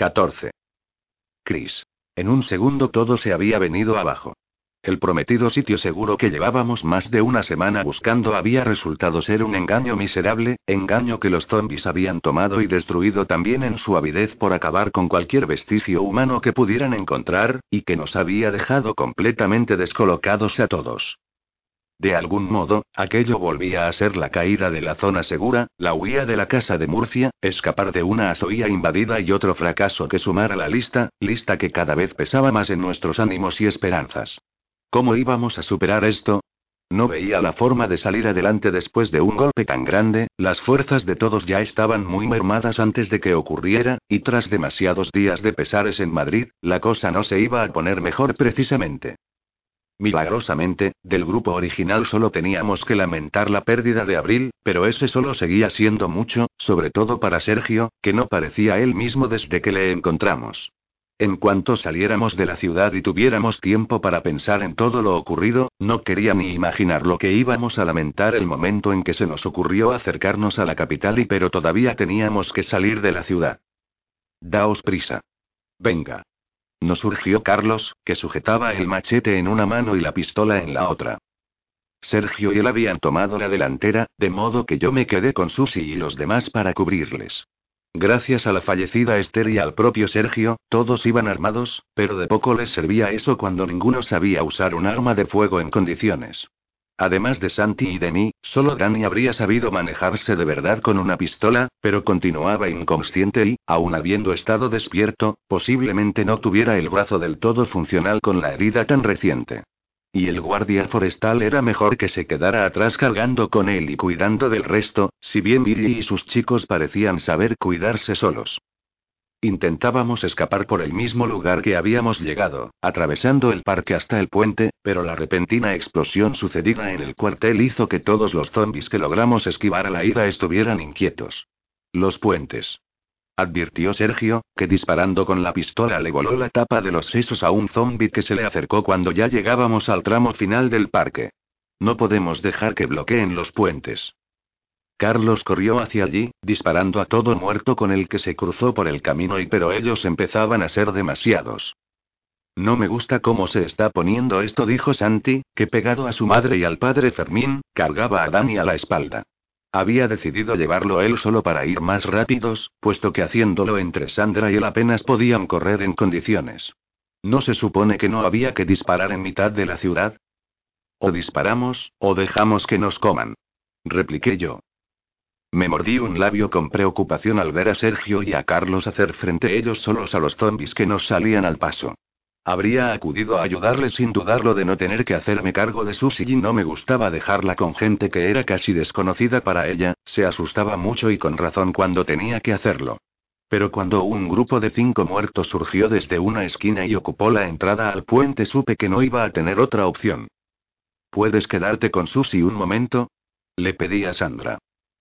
14. Chris. En un segundo todo se había venido abajo. El prometido sitio seguro que llevábamos más de una semana buscando había resultado ser un engaño miserable, engaño que los zombies habían tomado y destruido también en su avidez por acabar con cualquier vestigio humano que pudieran encontrar, y que nos había dejado completamente descolocados a todos. De algún modo, aquello volvía a ser la caída de la zona segura, la huida de la casa de Murcia, escapar de una azoía invadida y otro fracaso que sumar a la lista, lista que cada vez pesaba más en nuestros ánimos y esperanzas. ¿Cómo íbamos a superar esto? No veía la forma de salir adelante después de un golpe tan grande, las fuerzas de todos ya estaban muy mermadas antes de que ocurriera, y tras demasiados días de pesares en Madrid, la cosa no se iba a poner mejor precisamente. Milagrosamente, del grupo original solo teníamos que lamentar la pérdida de Abril, pero ese solo seguía siendo mucho, sobre todo para Sergio, que no parecía él mismo desde que le encontramos. En cuanto saliéramos de la ciudad y tuviéramos tiempo para pensar en todo lo ocurrido, no quería ni imaginar lo que íbamos a lamentar el momento en que se nos ocurrió acercarnos a la capital y pero todavía teníamos que salir de la ciudad. Daos prisa. Venga. Nos surgió Carlos, que sujetaba el machete en una mano y la pistola en la otra. Sergio y él habían tomado la delantera, de modo que yo me quedé con Susi y los demás para cubrirles. Gracias a la fallecida Esther y al propio Sergio, todos iban armados, pero de poco les servía eso cuando ninguno sabía usar un arma de fuego en condiciones. Además de Santi y de mí, solo Dani habría sabido manejarse de verdad con una pistola, pero continuaba inconsciente y, aun habiendo estado despierto, posiblemente no tuviera el brazo del todo funcional con la herida tan reciente. Y el guardia forestal era mejor que se quedara atrás cargando con él y cuidando del resto, si bien Billy y sus chicos parecían saber cuidarse solos. Intentábamos escapar por el mismo lugar que habíamos llegado, atravesando el parque hasta el puente, pero la repentina explosión sucedida en el cuartel hizo que todos los zombies que logramos esquivar a la ida estuvieran inquietos. Los puentes. Advirtió Sergio, que disparando con la pistola le voló la tapa de los sesos a un zombi que se le acercó cuando ya llegábamos al tramo final del parque. No podemos dejar que bloqueen los puentes. Carlos corrió hacia allí, disparando a todo muerto con el que se cruzó por el camino y pero ellos empezaban a ser demasiados. No me gusta cómo se está poniendo esto, dijo Santi, que pegado a su madre y al padre Fermín, cargaba a Dani a la espalda. Había decidido llevarlo él solo para ir más rápidos, puesto que haciéndolo entre Sandra y él apenas podían correr en condiciones. ¿No se supone que no había que disparar en mitad de la ciudad? O disparamos, o dejamos que nos coman. Repliqué yo. Me mordí un labio con preocupación al ver a Sergio y a Carlos hacer frente ellos solos a los zombies que nos salían al paso. Habría acudido a ayudarles sin dudarlo de no tener que hacerme cargo de Susie y no me gustaba dejarla con gente que era casi desconocida para ella, se asustaba mucho y con razón cuando tenía que hacerlo. Pero cuando un grupo de cinco muertos surgió desde una esquina y ocupó la entrada al puente supe que no iba a tener otra opción. ¿Puedes quedarte con Susie un momento? Le pedí a Sandra.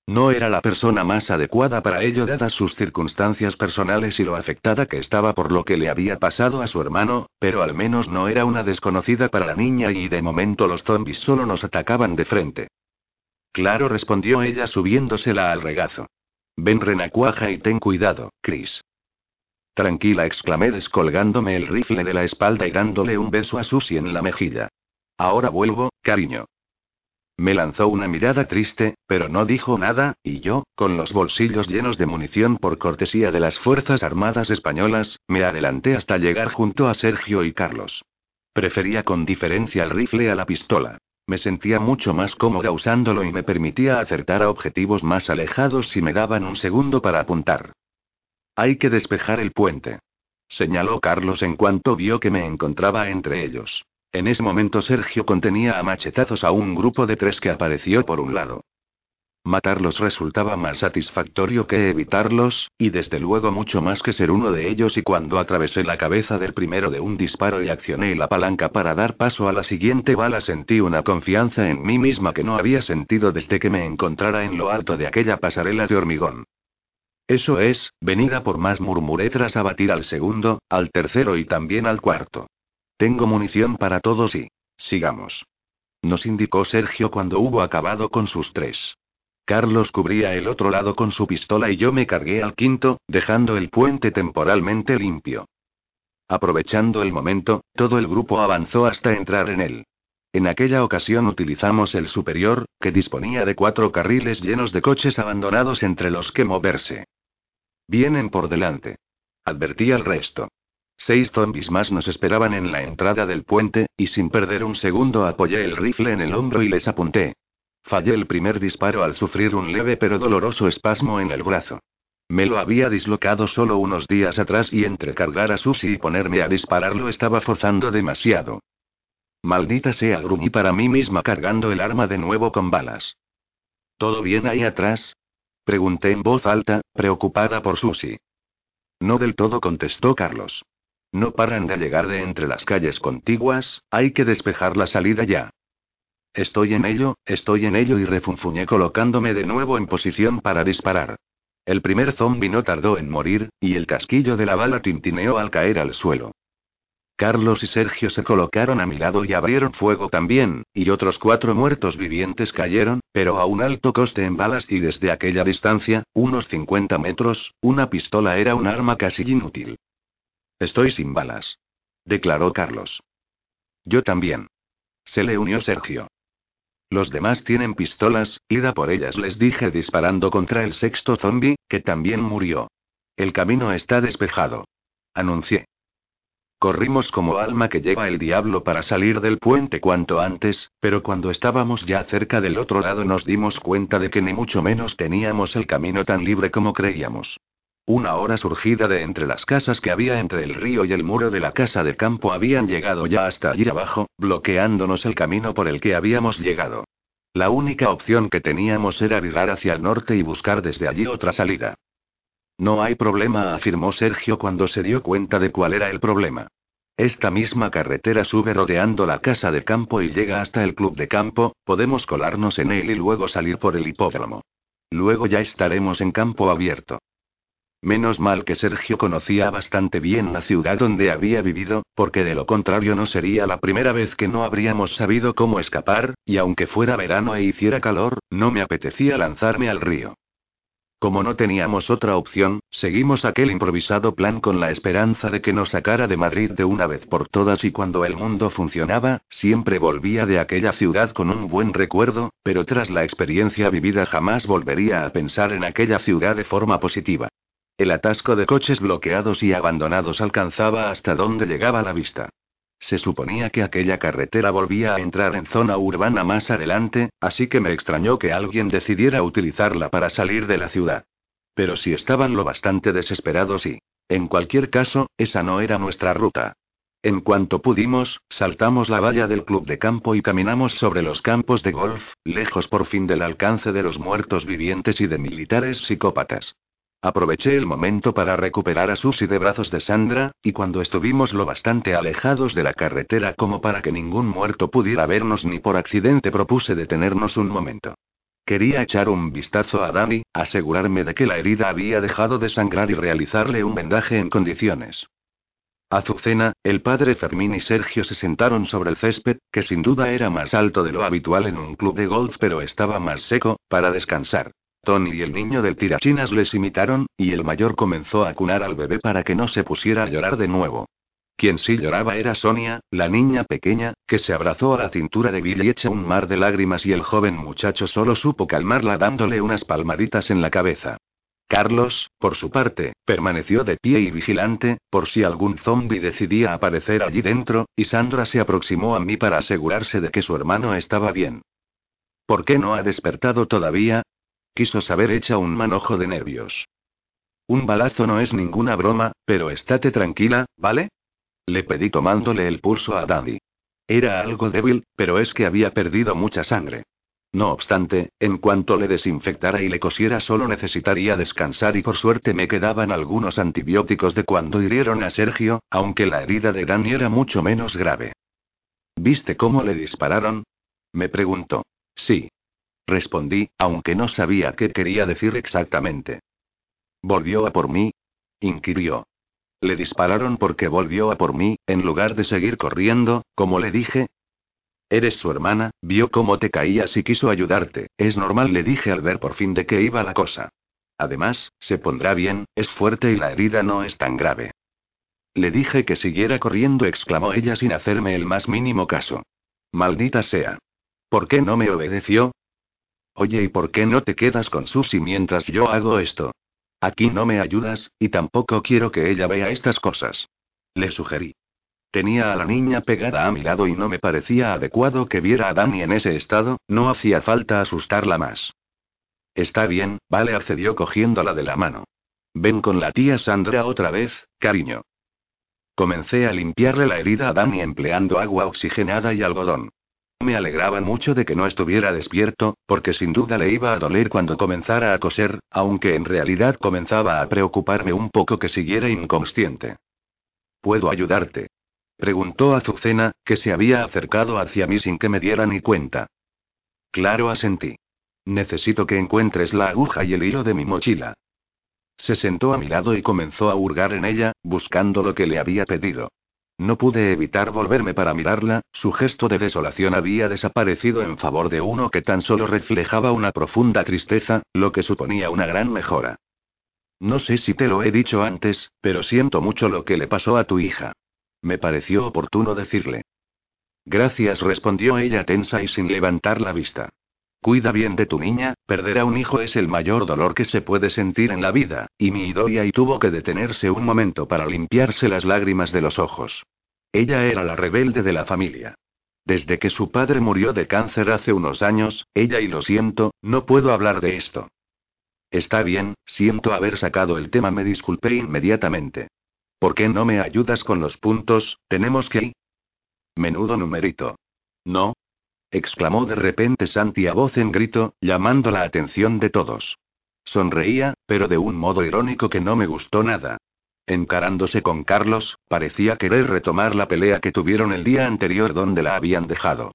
No era la persona más adecuada para ello dadas sus circunstancias personales y lo afectada que estaba por lo que le había pasado a su hermano, pero al menos no era una desconocida para la niña y de momento los zombies solo nos atacaban de frente. Claro, respondió ella subiéndosela al regazo. Ven renacuaja y ten cuidado, Chris. Tranquila, exclamé descolgándome el rifle de la espalda y dándole un beso a Susie en la mejilla. Ahora vuelvo, cariño. Me lanzó una mirada triste, pero no dijo nada, y yo, con los bolsillos llenos de munición por cortesía de las Fuerzas Armadas Españolas, me adelanté hasta llegar junto a Sergio y Carlos. Prefería con diferencia el rifle a la pistola. Me sentía mucho más cómoda usándolo y me permitía acertar a objetivos más alejados si me daban un segundo para apuntar. Hay que despejar el puente. Señaló Carlos en cuanto vio que me encontraba entre ellos. En ese momento Sergio contenía a machetazos a un grupo de tres que apareció por un lado. Matarlos resultaba más satisfactorio que evitarlos, y desde luego mucho más que ser uno de ellos y cuando atravesé la cabeza del primero de un disparo y accioné la palanca para dar paso a la siguiente bala sentí una confianza en mí misma que no había sentido desde que me encontrara en lo alto de aquella pasarela de hormigón. Eso es, venida por más murmuré tras abatir al segundo, al tercero y también al cuarto. Tengo munición para todos y... sigamos. Nos indicó Sergio cuando hubo acabado con sus tres. Carlos cubría el otro lado con su pistola y yo me cargué al quinto, dejando el puente temporalmente limpio. Aprovechando el momento, todo el grupo avanzó hasta entrar en él. En aquella ocasión utilizamos el superior, que disponía de cuatro carriles llenos de coches abandonados entre los que moverse. Vienen por delante. Advertí al resto. Seis zombies más nos esperaban en la entrada del puente, y sin perder un segundo apoyé el rifle en el hombro y les apunté. Fallé el primer disparo al sufrir un leve pero doloroso espasmo en el brazo. Me lo había dislocado solo unos días atrás y entre cargar a Susi y ponerme a dispararlo estaba forzando demasiado. Maldita sea, gruñí para mí misma cargando el arma de nuevo con balas. ¿Todo bien ahí atrás? Pregunté en voz alta, preocupada por Susi. No del todo contestó Carlos. No paran de llegar de entre las calles contiguas, hay que despejar la salida ya. Estoy en ello, estoy en ello y refunfuñé colocándome de nuevo en posición para disparar. El primer zombi no tardó en morir, y el casquillo de la bala tintineó al caer al suelo. Carlos y Sergio se colocaron a mi lado y abrieron fuego también, y otros cuatro muertos vivientes cayeron, pero a un alto coste en balas y desde aquella distancia, unos 50 metros, una pistola era un arma casi inútil. Estoy sin balas. Declaró Carlos. Yo también. Se le unió Sergio. Los demás tienen pistolas, ida por ellas, les dije disparando contra el sexto zombie, que también murió. El camino está despejado. Anuncié. Corrimos como alma que lleva el diablo para salir del puente cuanto antes, pero cuando estábamos ya cerca del otro lado nos dimos cuenta de que ni mucho menos teníamos el camino tan libre como creíamos. Una hora surgida de entre las casas que había entre el río y el muro de la casa de campo habían llegado ya hasta allí abajo, bloqueándonos el camino por el que habíamos llegado. La única opción que teníamos era virar hacia el norte y buscar desde allí otra salida. No hay problema, afirmó Sergio cuando se dio cuenta de cuál era el problema. Esta misma carretera sube rodeando la casa de campo y llega hasta el club de campo, podemos colarnos en él y luego salir por el hipódromo. Luego ya estaremos en campo abierto. Menos mal que Sergio conocía bastante bien la ciudad donde había vivido, porque de lo contrario no sería la primera vez que no habríamos sabido cómo escapar, y aunque fuera verano e hiciera calor, no me apetecía lanzarme al río. Como no teníamos otra opción, seguimos aquel improvisado plan con la esperanza de que nos sacara de Madrid de una vez por todas y cuando el mundo funcionaba, siempre volvía de aquella ciudad con un buen recuerdo, pero tras la experiencia vivida jamás volvería a pensar en aquella ciudad de forma positiva. El atasco de coches bloqueados y abandonados alcanzaba hasta donde llegaba la vista. Se suponía que aquella carretera volvía a entrar en zona urbana más adelante, así que me extrañó que alguien decidiera utilizarla para salir de la ciudad. Pero si estaban lo bastante desesperados y... En cualquier caso, esa no era nuestra ruta. En cuanto pudimos, saltamos la valla del club de campo y caminamos sobre los campos de golf, lejos por fin del alcance de los muertos vivientes y de militares psicópatas. Aproveché el momento para recuperar a Susy de brazos de Sandra, y cuando estuvimos lo bastante alejados de la carretera como para que ningún muerto pudiera vernos ni por accidente propuse detenernos un momento. Quería echar un vistazo a Dani, asegurarme de que la herida había dejado de sangrar y realizarle un vendaje en condiciones. Azucena, el padre Fermín y Sergio se sentaron sobre el césped, que sin duda era más alto de lo habitual en un club de golf pero estaba más seco, para descansar. Tony y el niño del tirachinas les imitaron, y el mayor comenzó a cunar al bebé para que no se pusiera a llorar de nuevo. Quien sí lloraba era Sonia, la niña pequeña, que se abrazó a la cintura de Billy hecha un mar de lágrimas y el joven muchacho solo supo calmarla dándole unas palmaditas en la cabeza. Carlos, por su parte, permaneció de pie y vigilante, por si algún zombi decidía aparecer allí dentro, y Sandra se aproximó a mí para asegurarse de que su hermano estaba bien. ¿Por qué no ha despertado todavía? Quiso saber hecha un manojo de nervios. Un balazo no es ninguna broma, pero estate tranquila, ¿vale? Le pedí tomándole el pulso a Daddy. Era algo débil, pero es que había perdido mucha sangre. No obstante, en cuanto le desinfectara y le cosiera solo necesitaría descansar y por suerte me quedaban algunos antibióticos de cuando hirieron a Sergio, aunque la herida de Dani era mucho menos grave. ¿Viste cómo le dispararon? Me preguntó. Sí. Respondí, aunque no sabía qué quería decir exactamente. ¿Volvió a por mí? inquirió. Le dispararon porque volvió a por mí, en lugar de seguir corriendo, como le dije, Eres su hermana, vio cómo te caías y quiso ayudarte. Es normal, le dije al ver por fin de qué iba la cosa. Además, se pondrá bien, es fuerte y la herida no es tan grave. Le dije que siguiera corriendo, exclamó ella sin hacerme el más mínimo caso. Maldita sea. ¿Por qué no me obedeció? Oye, ¿y por qué no te quedas con Susie mientras yo hago esto? Aquí no me ayudas, y tampoco quiero que ella vea estas cosas. Le sugerí. Tenía a la niña pegada a mi lado y no me parecía adecuado que viera a Dani en ese estado, no hacía falta asustarla más. Está bien, vale, accedió cogiéndola de la mano. Ven con la tía Sandra otra vez, cariño. Comencé a limpiarle la herida a Dani empleando agua oxigenada y algodón. Me alegraba mucho de que no estuviera despierto, porque sin duda le iba a doler cuando comenzara a coser, aunque en realidad comenzaba a preocuparme un poco que siguiera inconsciente. ¿Puedo ayudarte? Preguntó Azucena, que se había acercado hacia mí sin que me diera ni cuenta. Claro, asentí. Necesito que encuentres la aguja y el hilo de mi mochila. Se sentó a mi lado y comenzó a hurgar en ella, buscando lo que le había pedido. No pude evitar volverme para mirarla, su gesto de desolación había desaparecido en favor de uno que tan solo reflejaba una profunda tristeza, lo que suponía una gran mejora. No sé si te lo he dicho antes, pero siento mucho lo que le pasó a tu hija. Me pareció oportuno decirle. Gracias, respondió ella tensa y sin levantar la vista. Cuida bien de tu niña, perder a un hijo es el mayor dolor que se puede sentir en la vida, y mi Idoia y tuvo que detenerse un momento para limpiarse las lágrimas de los ojos. Ella era la rebelde de la familia. Desde que su padre murió de cáncer hace unos años, ella y lo siento, no puedo hablar de esto. Está bien, siento haber sacado el tema, me disculpé inmediatamente. ¿Por qué no me ayudas con los puntos? Tenemos que. Menudo numerito. No. Exclamó de repente Santi a voz en grito, llamando la atención de todos. Sonreía, pero de un modo irónico que no me gustó nada. Encarándose con Carlos, parecía querer retomar la pelea que tuvieron el día anterior donde la habían dejado.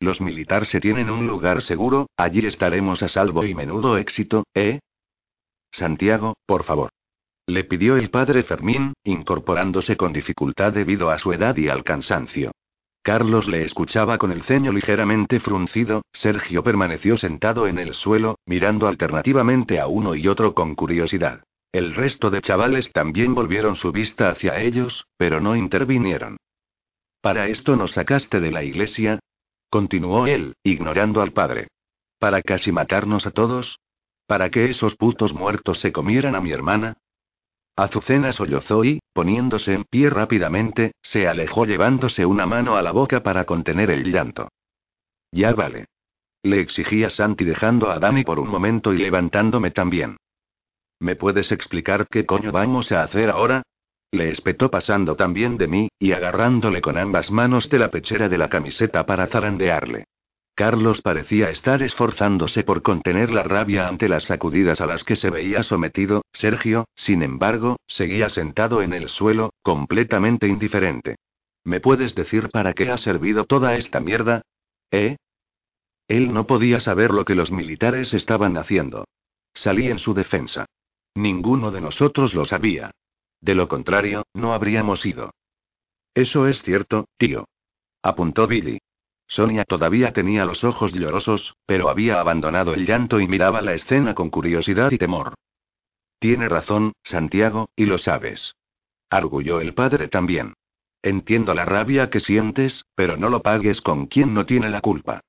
Los militares se tienen un lugar seguro, allí estaremos a salvo y menudo éxito, ¿eh? Santiago, por favor. Le pidió el padre Fermín, incorporándose con dificultad debido a su edad y al cansancio. Carlos le escuchaba con el ceño ligeramente fruncido, Sergio permaneció sentado en el suelo, mirando alternativamente a uno y otro con curiosidad. El resto de chavales también volvieron su vista hacia ellos, pero no intervinieron. ¿Para esto nos sacaste de la iglesia? continuó él, ignorando al padre. ¿Para casi matarnos a todos? ¿Para que esos putos muertos se comieran a mi hermana? Azucena sollozó y, poniéndose en pie rápidamente, se alejó llevándose una mano a la boca para contener el llanto. Ya vale. Le exigía Santi dejando a Dani por un momento y levantándome también. ¿Me puedes explicar qué coño vamos a hacer ahora? Le espetó pasando también de mí, y agarrándole con ambas manos de la pechera de la camiseta para zarandearle. Carlos parecía estar esforzándose por contener la rabia ante las sacudidas a las que se veía sometido, Sergio, sin embargo, seguía sentado en el suelo, completamente indiferente. ¿Me puedes decir para qué ha servido toda esta mierda? ¿Eh? Él no podía saber lo que los militares estaban haciendo. Salí en su defensa. Ninguno de nosotros lo sabía. De lo contrario, no habríamos ido. Eso es cierto, tío. Apuntó Billy. Sonia todavía tenía los ojos llorosos, pero había abandonado el llanto y miraba la escena con curiosidad y temor. Tiene razón, Santiago, y lo sabes. Arguyó el padre también. Entiendo la rabia que sientes, pero no lo pagues con quien no tiene la culpa.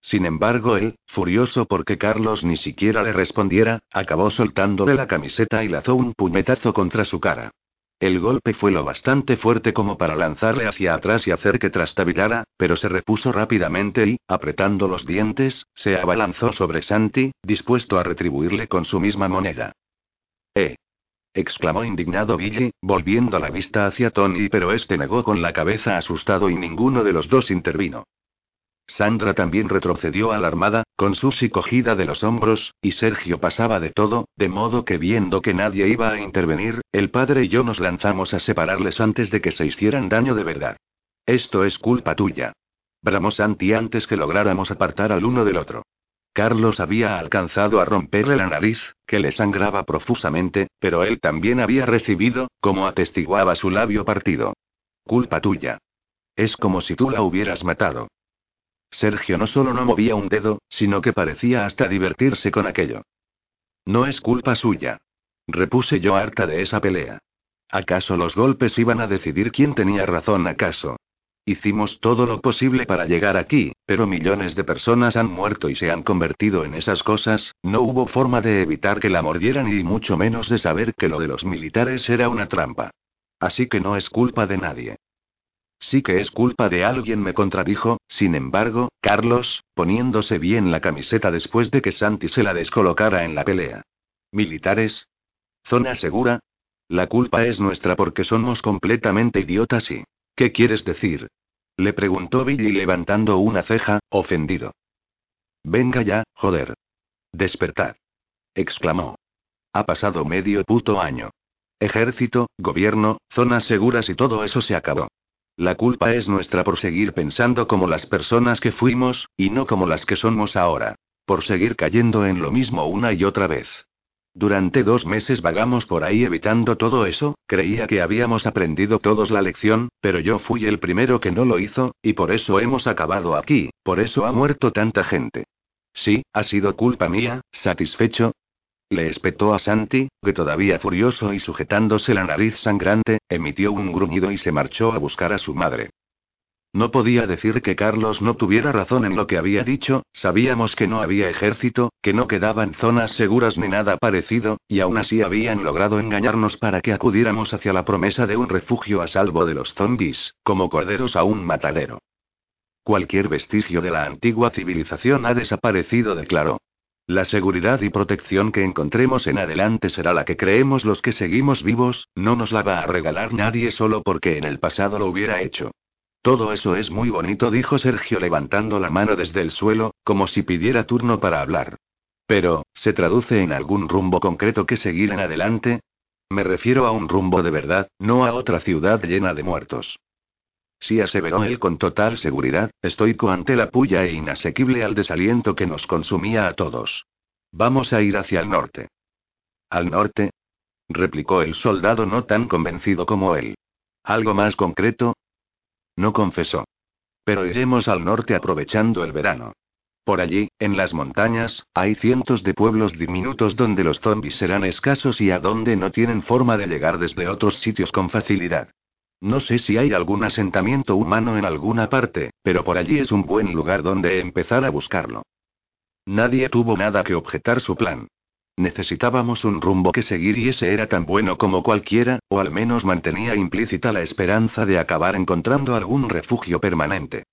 Sin embargo, él, furioso porque Carlos ni siquiera le respondiera, acabó soltándole la camiseta y lanzó un puñetazo contra su cara. El golpe fue lo bastante fuerte como para lanzarle hacia atrás y hacer que trastabillara, pero se repuso rápidamente y, apretando los dientes, se abalanzó sobre Santi, dispuesto a retribuirle con su misma moneda. ¡Eh! exclamó indignado Billy, volviendo la vista hacia Tony, pero este negó con la cabeza asustado y ninguno de los dos intervino. Sandra también retrocedió alarmada, con Susi cogida de los hombros, y Sergio pasaba de todo, de modo que viendo que nadie iba a intervenir, el padre y yo nos lanzamos a separarles antes de que se hicieran daño de verdad. Esto es culpa tuya. Bramó Santi antes que lográramos apartar al uno del otro. Carlos había alcanzado a romperle la nariz, que le sangraba profusamente, pero él también había recibido, como atestiguaba su labio partido. Culpa tuya. Es como si tú la hubieras matado. Sergio no solo no movía un dedo, sino que parecía hasta divertirse con aquello. No es culpa suya. Repuse yo harta de esa pelea. ¿Acaso los golpes iban a decidir quién tenía razón acaso? Hicimos todo lo posible para llegar aquí, pero millones de personas han muerto y se han convertido en esas cosas, no hubo forma de evitar que la mordieran y mucho menos de saber que lo de los militares era una trampa. Así que no es culpa de nadie. Sí que es culpa de alguien, me contradijo, sin embargo, Carlos, poniéndose bien la camiseta después de que Santi se la descolocara en la pelea. ¿Militares? ¿Zona segura? La culpa es nuestra porque somos completamente idiotas y... ¿Qué quieres decir? Le preguntó Billy levantando una ceja, ofendido. Venga ya, joder. Despertad. exclamó. Ha pasado medio puto año. Ejército, gobierno, zonas seguras y todo eso se acabó. La culpa es nuestra por seguir pensando como las personas que fuimos, y no como las que somos ahora. Por seguir cayendo en lo mismo una y otra vez. Durante dos meses vagamos por ahí evitando todo eso, creía que habíamos aprendido todos la lección, pero yo fui el primero que no lo hizo, y por eso hemos acabado aquí, por eso ha muerto tanta gente. Sí, ha sido culpa mía, satisfecho, le espetó a Santi, que todavía furioso y sujetándose la nariz sangrante, emitió un gruñido y se marchó a buscar a su madre. No podía decir que Carlos no tuviera razón en lo que había dicho, sabíamos que no había ejército, que no quedaban zonas seguras ni nada parecido, y aún así habían logrado engañarnos para que acudiéramos hacia la promesa de un refugio a salvo de los zombies, como corderos a un matadero. Cualquier vestigio de la antigua civilización ha desaparecido, declaró. La seguridad y protección que encontremos en adelante será la que creemos los que seguimos vivos, no nos la va a regalar nadie solo porque en el pasado lo hubiera hecho. Todo eso es muy bonito, dijo Sergio levantando la mano desde el suelo, como si pidiera turno para hablar. Pero, ¿se traduce en algún rumbo concreto que seguir en adelante? Me refiero a un rumbo de verdad, no a otra ciudad llena de muertos. Sí aseveró él con total seguridad, estoico ante la puya e inasequible al desaliento que nos consumía a todos. Vamos a ir hacia el norte. ¿Al norte? replicó el soldado no tan convencido como él. ¿Algo más concreto? No confesó. Pero iremos al norte aprovechando el verano. Por allí, en las montañas, hay cientos de pueblos diminutos donde los zombies serán escasos y a donde no tienen forma de llegar desde otros sitios con facilidad. No sé si hay algún asentamiento humano en alguna parte, pero por allí es un buen lugar donde empezar a buscarlo. Nadie tuvo nada que objetar su plan. Necesitábamos un rumbo que seguir y ese era tan bueno como cualquiera, o al menos mantenía implícita la esperanza de acabar encontrando algún refugio permanente.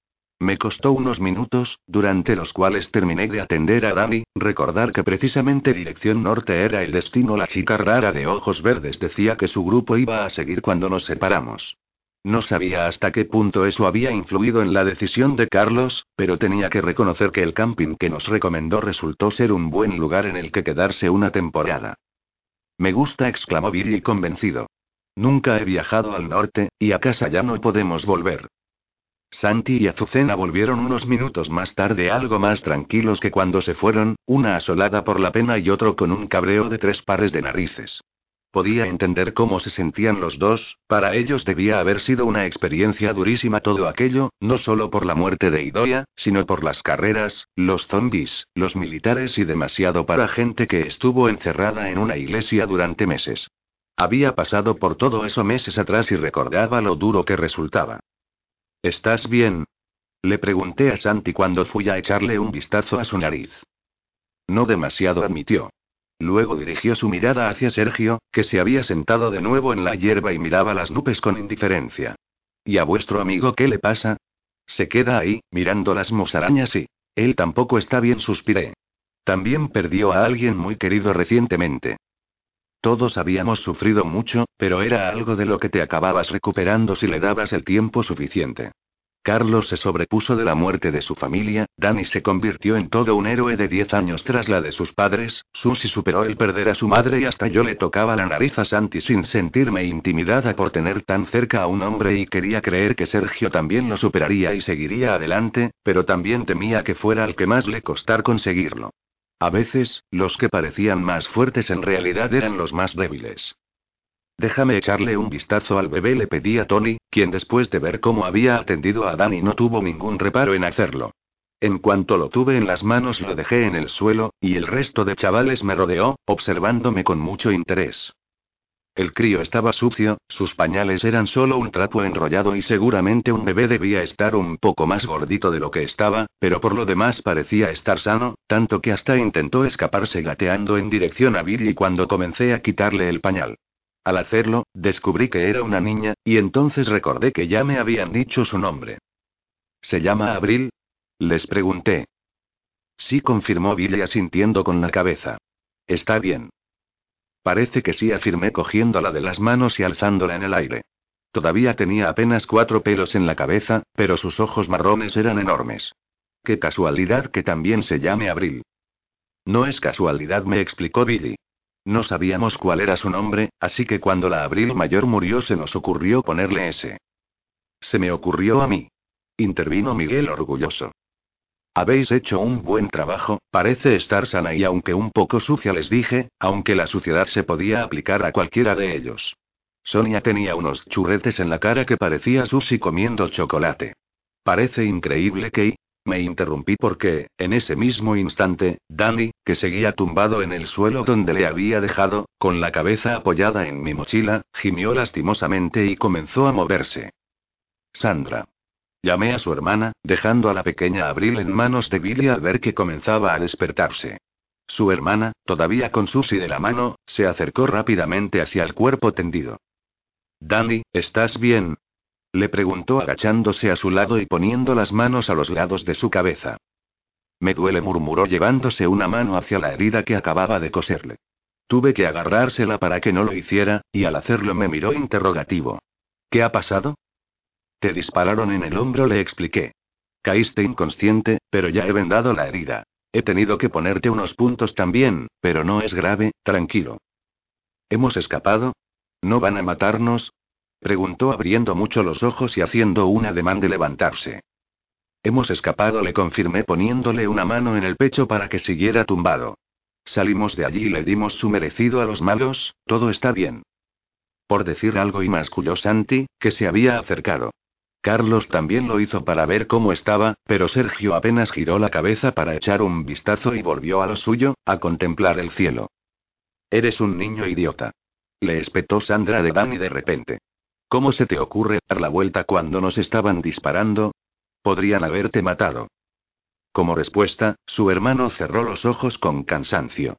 Me costó unos minutos, durante los cuales terminé de atender a Dani, recordar que precisamente dirección norte era el destino. La chica rara de ojos verdes decía que su grupo iba a seguir cuando nos separamos. No sabía hasta qué punto eso había influido en la decisión de Carlos, pero tenía que reconocer que el camping que nos recomendó resultó ser un buen lugar en el que quedarse una temporada. Me gusta, exclamó Billy convencido. Nunca he viajado al norte, y a casa ya no podemos volver. Santi y Azucena volvieron unos minutos más tarde algo más tranquilos que cuando se fueron, una asolada por la pena y otro con un cabreo de tres pares de narices. Podía entender cómo se sentían los dos, para ellos debía haber sido una experiencia durísima todo aquello, no solo por la muerte de Idoia, sino por las carreras, los zombies, los militares y demasiado para gente que estuvo encerrada en una iglesia durante meses. Había pasado por todo eso meses atrás y recordaba lo duro que resultaba. ¿Estás bien? Le pregunté a Santi cuando fui a echarle un vistazo a su nariz. No demasiado admitió. Luego dirigió su mirada hacia Sergio, que se había sentado de nuevo en la hierba y miraba las nubes con indiferencia. ¿Y a vuestro amigo qué le pasa? Se queda ahí, mirando las musarañas y... Él tampoco está bien, suspiré. También perdió a alguien muy querido recientemente. Todos habíamos sufrido mucho, pero era algo de lo que te acababas recuperando si le dabas el tiempo suficiente. Carlos se sobrepuso de la muerte de su familia, Danny se convirtió en todo un héroe de 10 años tras la de sus padres, Susie superó el perder a su madre y hasta yo le tocaba la nariz a Santi sin sentirme intimidada por tener tan cerca a un hombre y quería creer que Sergio también lo superaría y seguiría adelante, pero también temía que fuera el que más le costar conseguirlo. A veces, los que parecían más fuertes en realidad eran los más débiles. Déjame echarle un vistazo al bebé, le pedí a Tony, quien después de ver cómo había atendido a Danny no tuvo ningún reparo en hacerlo. En cuanto lo tuve en las manos lo dejé en el suelo, y el resto de chavales me rodeó, observándome con mucho interés. El crío estaba sucio, sus pañales eran solo un trapo enrollado y seguramente un bebé debía estar un poco más gordito de lo que estaba, pero por lo demás parecía estar sano, tanto que hasta intentó escaparse gateando en dirección a Billy cuando comencé a quitarle el pañal. Al hacerlo, descubrí que era una niña, y entonces recordé que ya me habían dicho su nombre. ¿Se llama Abril? Les pregunté. Sí, confirmó Billy asintiendo con la cabeza. Está bien. Parece que sí, afirmé cogiéndola de las manos y alzándola en el aire. Todavía tenía apenas cuatro pelos en la cabeza, pero sus ojos marrones eran enormes. Qué casualidad que también se llame Abril. No es casualidad, me explicó Billy. No sabíamos cuál era su nombre, así que cuando la Abril mayor murió se nos ocurrió ponerle ese. Se me ocurrió a mí. Intervino Miguel orgulloso. Habéis hecho un buen trabajo, parece estar sana y aunque un poco sucia les dije, aunque la suciedad se podía aplicar a cualquiera de ellos. Sonia tenía unos churretes en la cara que parecía Susi comiendo chocolate. Parece increíble que, me interrumpí porque, en ese mismo instante, Danny, que seguía tumbado en el suelo donde le había dejado, con la cabeza apoyada en mi mochila, gimió lastimosamente y comenzó a moverse. Sandra. Llamé a su hermana, dejando a la pequeña Abril en manos de Billy al ver que comenzaba a despertarse. Su hermana, todavía con Susie de la mano, se acercó rápidamente hacia el cuerpo tendido. Danny, ¿estás bien? Le preguntó agachándose a su lado y poniendo las manos a los lados de su cabeza. Me duele, murmuró llevándose una mano hacia la herida que acababa de coserle. Tuve que agarrársela para que no lo hiciera, y al hacerlo me miró interrogativo. ¿Qué ha pasado? Te dispararon en el hombro, le expliqué. Caíste inconsciente, pero ya he vendado la herida. He tenido que ponerte unos puntos también, pero no es grave, tranquilo. ¿Hemos escapado? ¿No van a matarnos? Preguntó abriendo mucho los ojos y haciendo un ademán de levantarse. Hemos escapado, le confirmé poniéndole una mano en el pecho para que siguiera tumbado. Salimos de allí y le dimos su merecido a los malos, todo está bien. Por decir algo y masculló Santi, que se había acercado. Carlos también lo hizo para ver cómo estaba, pero Sergio apenas giró la cabeza para echar un vistazo y volvió a lo suyo, a contemplar el cielo. Eres un niño idiota. Le espetó Sandra de Dani de repente. ¿Cómo se te ocurre dar la vuelta cuando nos estaban disparando? Podrían haberte matado. Como respuesta, su hermano cerró los ojos con cansancio.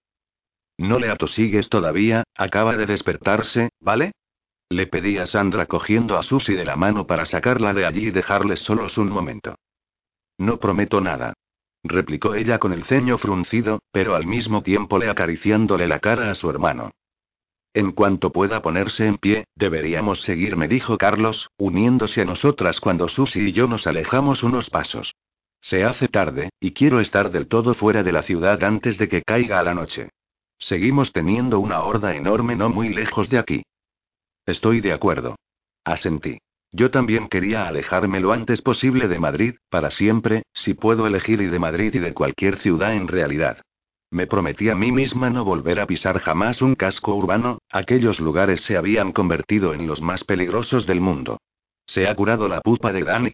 No le atosigues todavía, acaba de despertarse, ¿vale? Le pedí a Sandra cogiendo a Susie de la mano para sacarla de allí y dejarles solos un momento. No prometo nada. Replicó ella con el ceño fruncido, pero al mismo tiempo le acariciándole la cara a su hermano. En cuanto pueda ponerse en pie, deberíamos seguir, me dijo Carlos, uniéndose a nosotras cuando Susie y yo nos alejamos unos pasos. Se hace tarde, y quiero estar del todo fuera de la ciudad antes de que caiga la noche. Seguimos teniendo una horda enorme no muy lejos de aquí. Estoy de acuerdo. Asentí. Yo también quería alejarme lo antes posible de Madrid, para siempre, si puedo elegir y de Madrid y de cualquier ciudad en realidad. Me prometí a mí misma no volver a pisar jamás un casco urbano, aquellos lugares se habían convertido en los más peligrosos del mundo. ¿Se ha curado la pupa de Dani?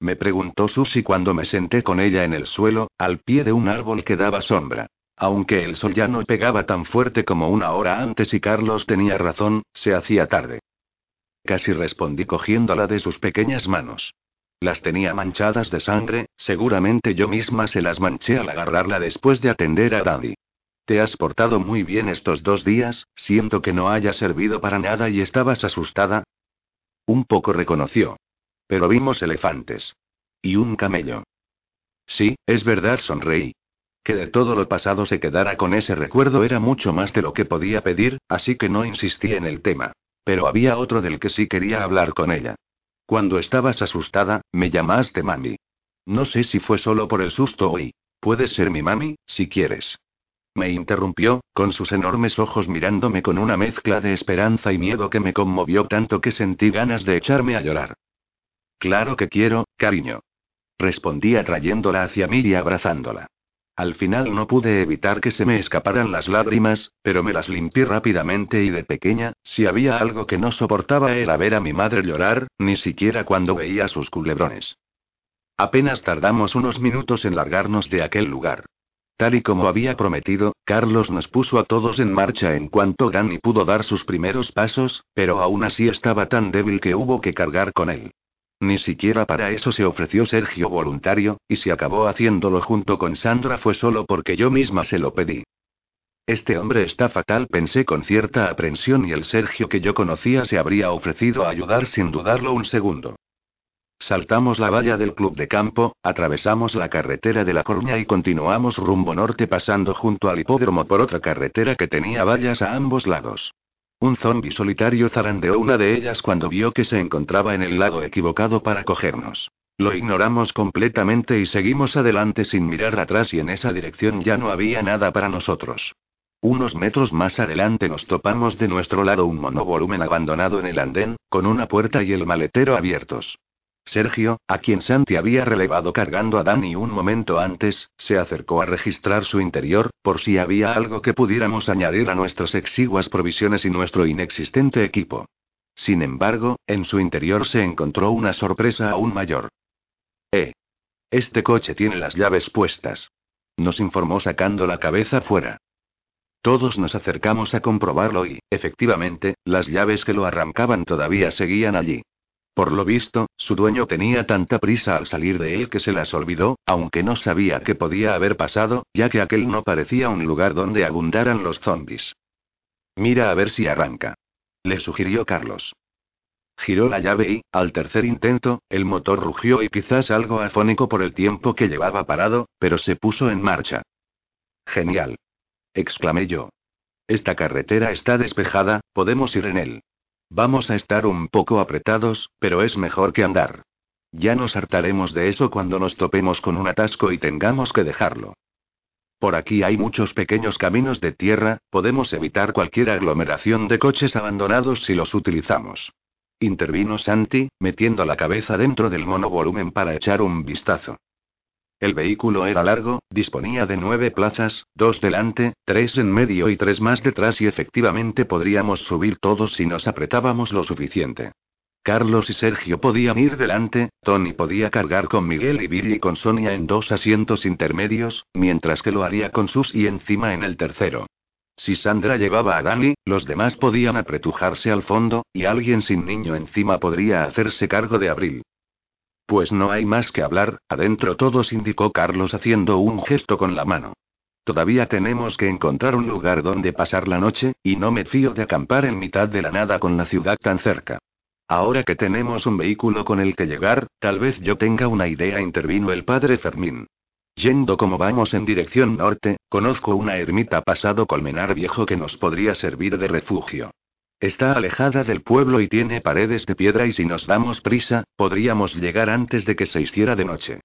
Me preguntó Susie cuando me senté con ella en el suelo, al pie de un árbol que daba sombra. Aunque el sol ya no pegaba tan fuerte como una hora antes y Carlos tenía razón, se hacía tarde. Casi respondí cogiéndola de sus pequeñas manos. Las tenía manchadas de sangre, seguramente yo misma se las manché al agarrarla después de atender a Daddy. Te has portado muy bien estos dos días, siento que no haya servido para nada y estabas asustada. Un poco reconoció. Pero vimos elefantes. Y un camello. Sí, es verdad, sonreí. Que de todo lo pasado se quedara con ese recuerdo era mucho más de lo que podía pedir, así que no insistí en el tema. Pero había otro del que sí quería hablar con ella. Cuando estabas asustada, me llamaste mami. No sé si fue solo por el susto hoy. Puedes ser mi mami, si quieres. Me interrumpió, con sus enormes ojos mirándome con una mezcla de esperanza y miedo que me conmovió tanto que sentí ganas de echarme a llorar. Claro que quiero, cariño. Respondí atrayéndola hacia mí y abrazándola. Al final no pude evitar que se me escaparan las lágrimas, pero me las limpié rápidamente y de pequeña, si había algo que no soportaba era ver a mi madre llorar, ni siquiera cuando veía sus culebrones. Apenas tardamos unos minutos en largarnos de aquel lugar. Tal y como había prometido, Carlos nos puso a todos en marcha en cuanto Dani pudo dar sus primeros pasos, pero aún así estaba tan débil que hubo que cargar con él. Ni siquiera para eso se ofreció Sergio voluntario, y si acabó haciéndolo junto con Sandra fue solo porque yo misma se lo pedí. Este hombre está fatal, pensé con cierta aprensión y el Sergio que yo conocía se habría ofrecido a ayudar sin dudarlo un segundo. Saltamos la valla del club de campo, atravesamos la carretera de La Coruña y continuamos rumbo norte pasando junto al hipódromo por otra carretera que tenía vallas a ambos lados. Un zombi solitario zarandeó una de ellas cuando vio que se encontraba en el lado equivocado para cogernos. Lo ignoramos completamente y seguimos adelante sin mirar atrás y en esa dirección ya no había nada para nosotros. Unos metros más adelante nos topamos de nuestro lado un monovolumen abandonado en el andén, con una puerta y el maletero abiertos. Sergio, a quien Santi había relevado cargando a Dani un momento antes, se acercó a registrar su interior, por si había algo que pudiéramos añadir a nuestras exiguas provisiones y nuestro inexistente equipo. Sin embargo, en su interior se encontró una sorpresa aún mayor. Eh. Este coche tiene las llaves puestas. Nos informó sacando la cabeza fuera. Todos nos acercamos a comprobarlo y, efectivamente, las llaves que lo arrancaban todavía seguían allí. Por lo visto, su dueño tenía tanta prisa al salir de él que se las olvidó, aunque no sabía qué podía haber pasado, ya que aquel no parecía un lugar donde abundaran los zombies. Mira a ver si arranca. Le sugirió Carlos. Giró la llave y, al tercer intento, el motor rugió y quizás algo afónico por el tiempo que llevaba parado, pero se puso en marcha. Genial. exclamé yo. Esta carretera está despejada, podemos ir en él. Vamos a estar un poco apretados, pero es mejor que andar. Ya nos hartaremos de eso cuando nos topemos con un atasco y tengamos que dejarlo. Por aquí hay muchos pequeños caminos de tierra, podemos evitar cualquier aglomeración de coches abandonados si los utilizamos. Intervino Santi, metiendo la cabeza dentro del monovolumen para echar un vistazo. El vehículo era largo, disponía de nueve plazas, dos delante, tres en medio y tres más detrás y efectivamente podríamos subir todos si nos apretábamos lo suficiente. Carlos y Sergio podían ir delante, Tony podía cargar con Miguel y Billy con Sonia en dos asientos intermedios, mientras que lo haría con Sus y encima en el tercero. Si Sandra llevaba a Dani, los demás podían apretujarse al fondo, y alguien sin niño encima podría hacerse cargo de Abril. Pues no hay más que hablar, adentro todos indicó Carlos haciendo un gesto con la mano. Todavía tenemos que encontrar un lugar donde pasar la noche, y no me fío de acampar en mitad de la nada con la ciudad tan cerca. Ahora que tenemos un vehículo con el que llegar, tal vez yo tenga una idea, intervino el padre Fermín. Yendo como vamos en dirección norte, conozco una ermita pasado colmenar viejo que nos podría servir de refugio. Está alejada del pueblo y tiene paredes de piedra y si nos damos prisa, podríamos llegar antes de que se hiciera de noche.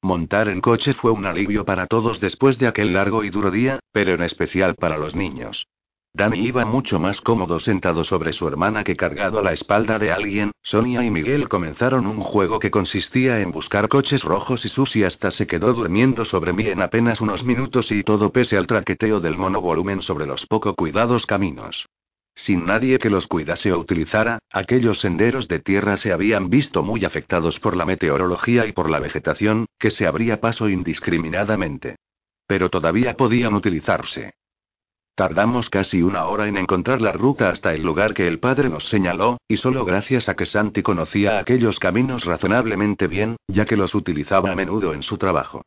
Montar en coche fue un alivio para todos después de aquel largo y duro día, pero en especial para los niños. Dani iba mucho más cómodo sentado sobre su hermana que cargado a la espalda de alguien. Sonia y Miguel comenzaron un juego que consistía en buscar coches rojos y Susi hasta se quedó durmiendo sobre mí en apenas unos minutos y todo pese al traqueteo del monovolumen sobre los poco cuidados caminos. Sin nadie que los cuidase o utilizara, aquellos senderos de tierra se habían visto muy afectados por la meteorología y por la vegetación, que se abría paso indiscriminadamente. Pero todavía podían utilizarse. Tardamos casi una hora en encontrar la ruta hasta el lugar que el padre nos señaló, y solo gracias a que Santi conocía aquellos caminos razonablemente bien, ya que los utilizaba a menudo en su trabajo.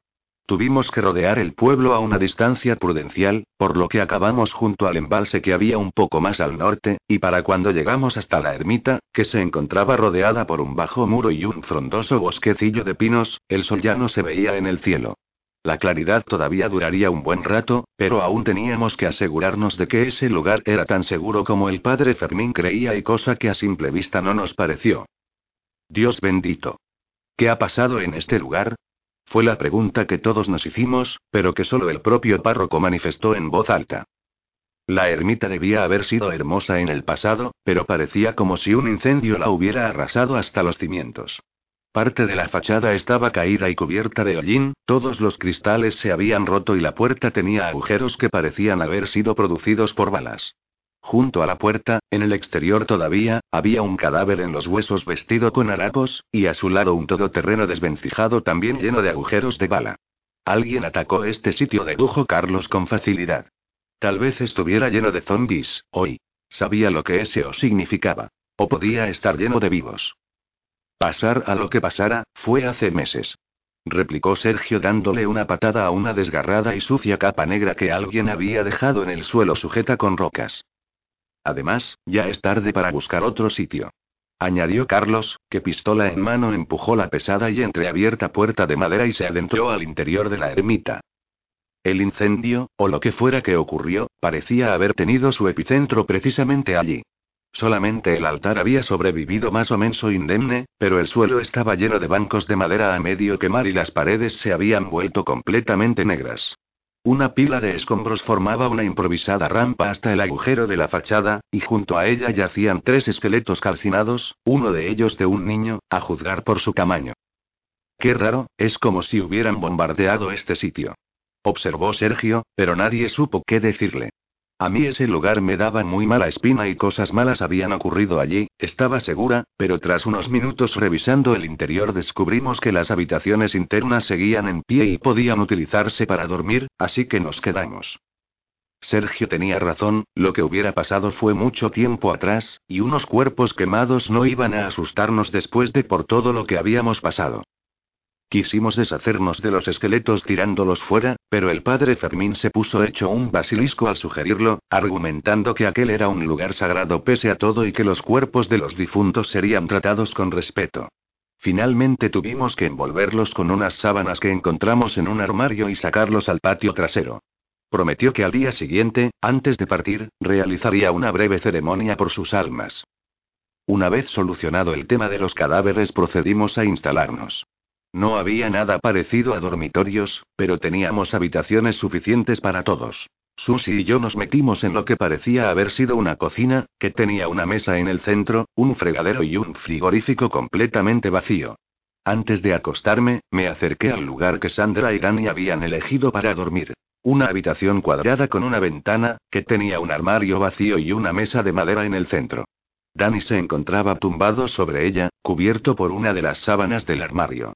Tuvimos que rodear el pueblo a una distancia prudencial, por lo que acabamos junto al embalse que había un poco más al norte, y para cuando llegamos hasta la ermita, que se encontraba rodeada por un bajo muro y un frondoso bosquecillo de pinos, el sol ya no se veía en el cielo. La claridad todavía duraría un buen rato, pero aún teníamos que asegurarnos de que ese lugar era tan seguro como el padre Fermín creía y cosa que a simple vista no nos pareció. Dios bendito. ¿Qué ha pasado en este lugar? Fue la pregunta que todos nos hicimos, pero que solo el propio párroco manifestó en voz alta. La ermita debía haber sido hermosa en el pasado, pero parecía como si un incendio la hubiera arrasado hasta los cimientos. Parte de la fachada estaba caída y cubierta de hollín, todos los cristales se habían roto y la puerta tenía agujeros que parecían haber sido producidos por balas. Junto a la puerta, en el exterior todavía, había un cadáver en los huesos vestido con harapos, y a su lado un todoterreno desvencijado también lleno de agujeros de bala. Alguien atacó este sitio, dedujo Carlos con facilidad. Tal vez estuviera lleno de zombies, hoy. Sabía lo que ese o significaba. O podía estar lleno de vivos. Pasar a lo que pasara, fue hace meses. Replicó Sergio dándole una patada a una desgarrada y sucia capa negra que alguien había dejado en el suelo sujeta con rocas. Además, ya es tarde para buscar otro sitio. Añadió Carlos, que pistola en mano empujó la pesada y entreabierta puerta de madera y se adentró al interior de la ermita. El incendio, o lo que fuera que ocurrió, parecía haber tenido su epicentro precisamente allí. Solamente el altar había sobrevivido más o menos indemne, pero el suelo estaba lleno de bancos de madera a medio quemar y las paredes se habían vuelto completamente negras. Una pila de escombros formaba una improvisada rampa hasta el agujero de la fachada, y junto a ella yacían tres esqueletos calcinados, uno de ellos de un niño, a juzgar por su tamaño. Qué raro, es como si hubieran bombardeado este sitio. Observó Sergio, pero nadie supo qué decirle. A mí ese lugar me daba muy mala espina y cosas malas habían ocurrido allí, estaba segura, pero tras unos minutos revisando el interior descubrimos que las habitaciones internas seguían en pie y podían utilizarse para dormir, así que nos quedamos. Sergio tenía razón, lo que hubiera pasado fue mucho tiempo atrás, y unos cuerpos quemados no iban a asustarnos después de por todo lo que habíamos pasado. Quisimos deshacernos de los esqueletos tirándolos fuera, pero el padre Fermín se puso hecho un basilisco al sugerirlo, argumentando que aquel era un lugar sagrado pese a todo y que los cuerpos de los difuntos serían tratados con respeto. Finalmente tuvimos que envolverlos con unas sábanas que encontramos en un armario y sacarlos al patio trasero. Prometió que al día siguiente, antes de partir, realizaría una breve ceremonia por sus almas. Una vez solucionado el tema de los cadáveres procedimos a instalarnos. No había nada parecido a dormitorios, pero teníamos habitaciones suficientes para todos. Susie y yo nos metimos en lo que parecía haber sido una cocina, que tenía una mesa en el centro, un fregadero y un frigorífico completamente vacío. Antes de acostarme, me acerqué al lugar que Sandra y Dani habían elegido para dormir. Una habitación cuadrada con una ventana, que tenía un armario vacío y una mesa de madera en el centro. Dani se encontraba tumbado sobre ella, cubierto por una de las sábanas del armario.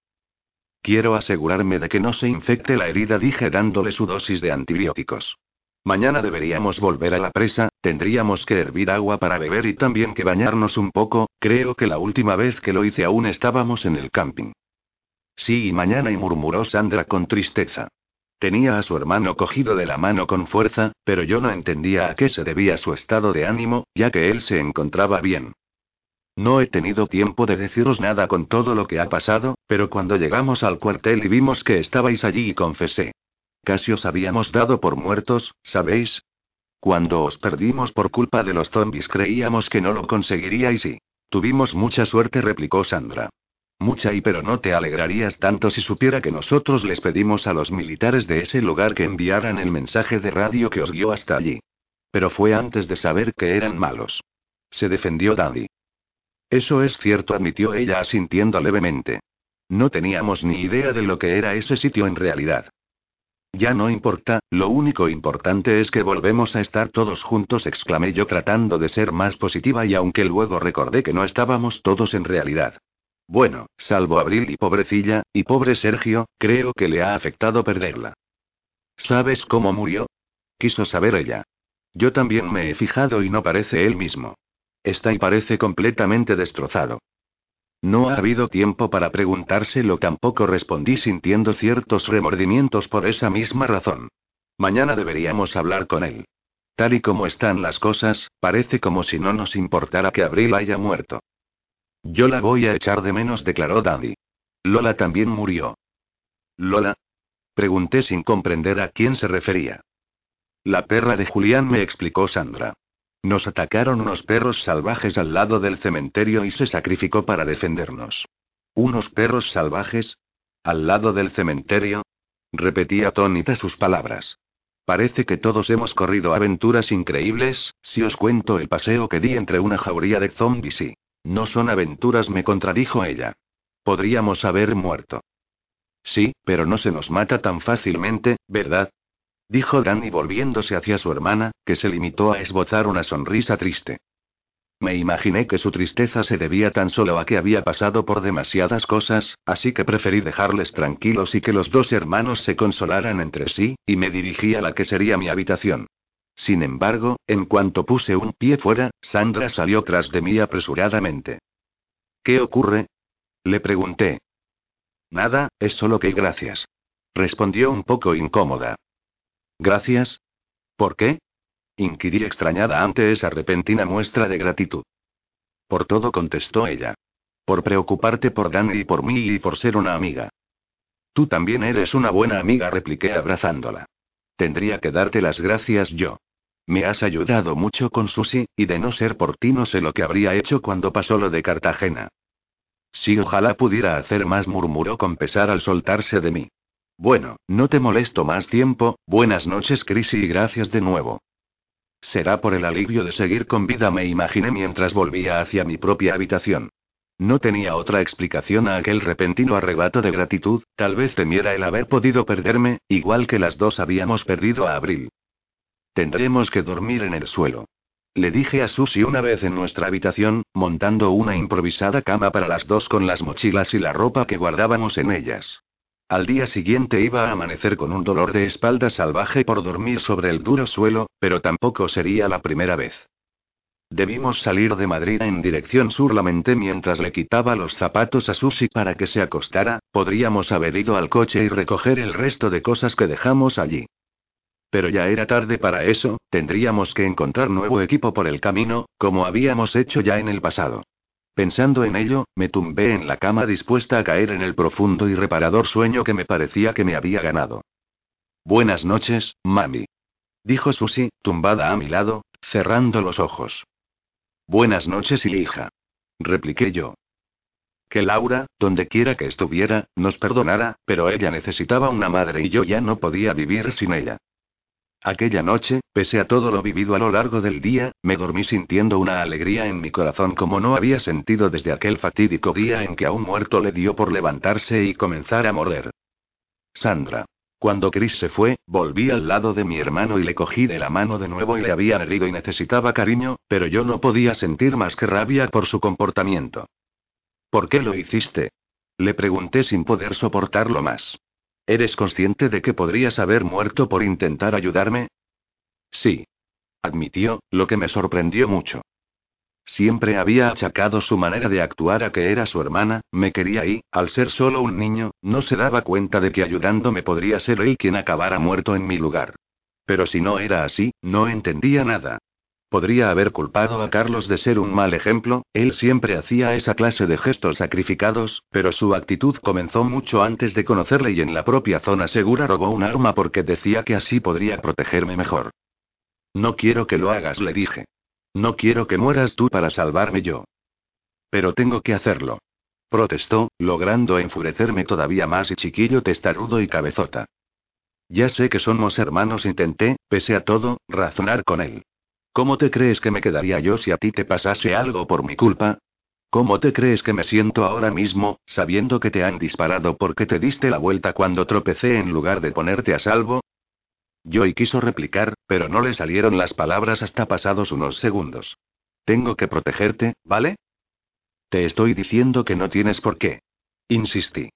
Quiero asegurarme de que no se infecte la herida, dije dándole su dosis de antibióticos. Mañana deberíamos volver a la presa, tendríamos que hervir agua para beber y también que bañarnos un poco, creo que la última vez que lo hice aún estábamos en el camping. Sí, y mañana, y murmuró Sandra con tristeza. Tenía a su hermano cogido de la mano con fuerza, pero yo no entendía a qué se debía su estado de ánimo, ya que él se encontraba bien. No he tenido tiempo de deciros nada con todo lo que ha pasado, pero cuando llegamos al cuartel y vimos que estabais allí y confesé. Casi os habíamos dado por muertos, ¿sabéis? Cuando os perdimos por culpa de los zombies creíamos que no lo conseguiríais y... Tuvimos mucha suerte, replicó Sandra. Mucha y pero no te alegrarías tanto si supiera que nosotros les pedimos a los militares de ese lugar que enviaran el mensaje de radio que os guió hasta allí. Pero fue antes de saber que eran malos. Se defendió Daddy. Eso es cierto, admitió ella asintiendo levemente. No teníamos ni idea de lo que era ese sitio en realidad. Ya no importa, lo único importante es que volvemos a estar todos juntos, exclamé yo tratando de ser más positiva y aunque luego recordé que no estábamos todos en realidad. Bueno, salvo Abril y pobrecilla, y pobre Sergio, creo que le ha afectado perderla. ¿Sabes cómo murió? Quiso saber ella. Yo también me he fijado y no parece él mismo. Está y parece completamente destrozado. No ha habido tiempo para preguntárselo, tampoco respondí sintiendo ciertos remordimientos por esa misma razón. Mañana deberíamos hablar con él. Tal y como están las cosas, parece como si no nos importara que Abril haya muerto. Yo la voy a echar de menos, declaró Daddy. Lola también murió. ¿Lola? Pregunté sin comprender a quién se refería. La perra de Julián me explicó Sandra. Nos atacaron unos perros salvajes al lado del cementerio y se sacrificó para defendernos. ¿Unos perros salvajes? ¿Al lado del cementerio? Repetía atónita sus palabras. Parece que todos hemos corrido aventuras increíbles, si os cuento el paseo que di entre una jauría de zombies y... No son aventuras, me contradijo ella. Podríamos haber muerto. Sí, pero no se nos mata tan fácilmente, ¿verdad? Dijo Danny volviéndose hacia su hermana, que se limitó a esbozar una sonrisa triste. Me imaginé que su tristeza se debía tan solo a que había pasado por demasiadas cosas, así que preferí dejarles tranquilos y que los dos hermanos se consolaran entre sí, y me dirigí a la que sería mi habitación. Sin embargo, en cuanto puse un pie fuera, Sandra salió tras de mí apresuradamente. ¿Qué ocurre? Le pregunté. Nada, es solo que gracias. Respondió un poco incómoda. ¿Gracias? ¿Por qué? Inquirí extrañada ante esa repentina muestra de gratitud. Por todo contestó ella. Por preocuparte por Dan y por mí y por ser una amiga. Tú también eres una buena amiga, repliqué abrazándola. Tendría que darte las gracias yo. Me has ayudado mucho con Susi, y de no ser por ti no sé lo que habría hecho cuando pasó lo de Cartagena. Sí, ojalá pudiera hacer más, murmuró con pesar al soltarse de mí. Bueno, no te molesto más tiempo, buenas noches, Chris, y gracias de nuevo. Será por el alivio de seguir con vida, me imaginé mientras volvía hacia mi propia habitación. No tenía otra explicación a aquel repentino arrebato de gratitud, tal vez temiera el haber podido perderme, igual que las dos habíamos perdido a Abril. Tendremos que dormir en el suelo. Le dije a Susie una vez en nuestra habitación, montando una improvisada cama para las dos con las mochilas y la ropa que guardábamos en ellas. Al día siguiente iba a amanecer con un dolor de espalda salvaje por dormir sobre el duro suelo, pero tampoco sería la primera vez. Debimos salir de Madrid en dirección sur, lamenté mientras le quitaba los zapatos a Susi para que se acostara, podríamos haber ido al coche y recoger el resto de cosas que dejamos allí. Pero ya era tarde para eso, tendríamos que encontrar nuevo equipo por el camino, como habíamos hecho ya en el pasado. Pensando en ello, me tumbé en la cama dispuesta a caer en el profundo y reparador sueño que me parecía que me había ganado. Buenas noches, mami. Dijo Susie, tumbada a mi lado, cerrando los ojos. Buenas noches, hija. Repliqué yo. Que Laura, donde quiera que estuviera, nos perdonara, pero ella necesitaba una madre y yo ya no podía vivir sin ella. Aquella noche, pese a todo lo vivido a lo largo del día, me dormí sintiendo una alegría en mi corazón como no había sentido desde aquel fatídico día en que a un muerto le dio por levantarse y comenzar a morder. Sandra. Cuando Chris se fue, volví al lado de mi hermano y le cogí de la mano de nuevo y le había herido y necesitaba cariño, pero yo no podía sentir más que rabia por su comportamiento. ¿Por qué lo hiciste? Le pregunté sin poder soportarlo más. ¿Eres consciente de que podrías haber muerto por intentar ayudarme? Sí. Admitió, lo que me sorprendió mucho. Siempre había achacado su manera de actuar a que era su hermana, me quería y, al ser solo un niño, no se daba cuenta de que ayudándome podría ser él quien acabara muerto en mi lugar. Pero si no era así, no entendía nada. Podría haber culpado a Carlos de ser un mal ejemplo, él siempre hacía esa clase de gestos sacrificados, pero su actitud comenzó mucho antes de conocerle y en la propia zona segura robó un arma porque decía que así podría protegerme mejor. No quiero que lo hagas, le dije. No quiero que mueras tú para salvarme yo. Pero tengo que hacerlo. Protestó, logrando enfurecerme todavía más y chiquillo testarudo y cabezota. Ya sé que somos hermanos, intenté, pese a todo, razonar con él. ¿Cómo te crees que me quedaría yo si a ti te pasase algo por mi culpa? ¿Cómo te crees que me siento ahora mismo, sabiendo que te han disparado porque te diste la vuelta cuando tropecé en lugar de ponerte a salvo? Joy quiso replicar, pero no le salieron las palabras hasta pasados unos segundos. Tengo que protegerte, ¿vale? Te estoy diciendo que no tienes por qué. Insistí.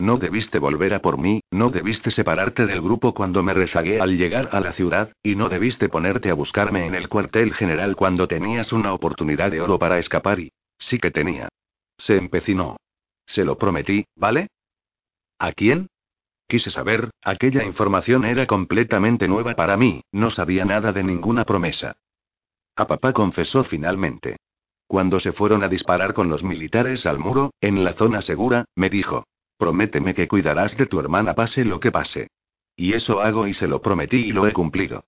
No debiste volver a por mí, no debiste separarte del grupo cuando me rezagué al llegar a la ciudad, y no debiste ponerte a buscarme en el cuartel general cuando tenías una oportunidad de oro para escapar y... Sí que tenía. Se empecinó. Se lo prometí, ¿vale? ¿A quién? Quise saber, aquella información era completamente nueva para mí, no sabía nada de ninguna promesa. A papá confesó finalmente. Cuando se fueron a disparar con los militares al muro, en la zona segura, me dijo, Prométeme que cuidarás de tu hermana pase lo que pase. Y eso hago y se lo prometí y lo he cumplido.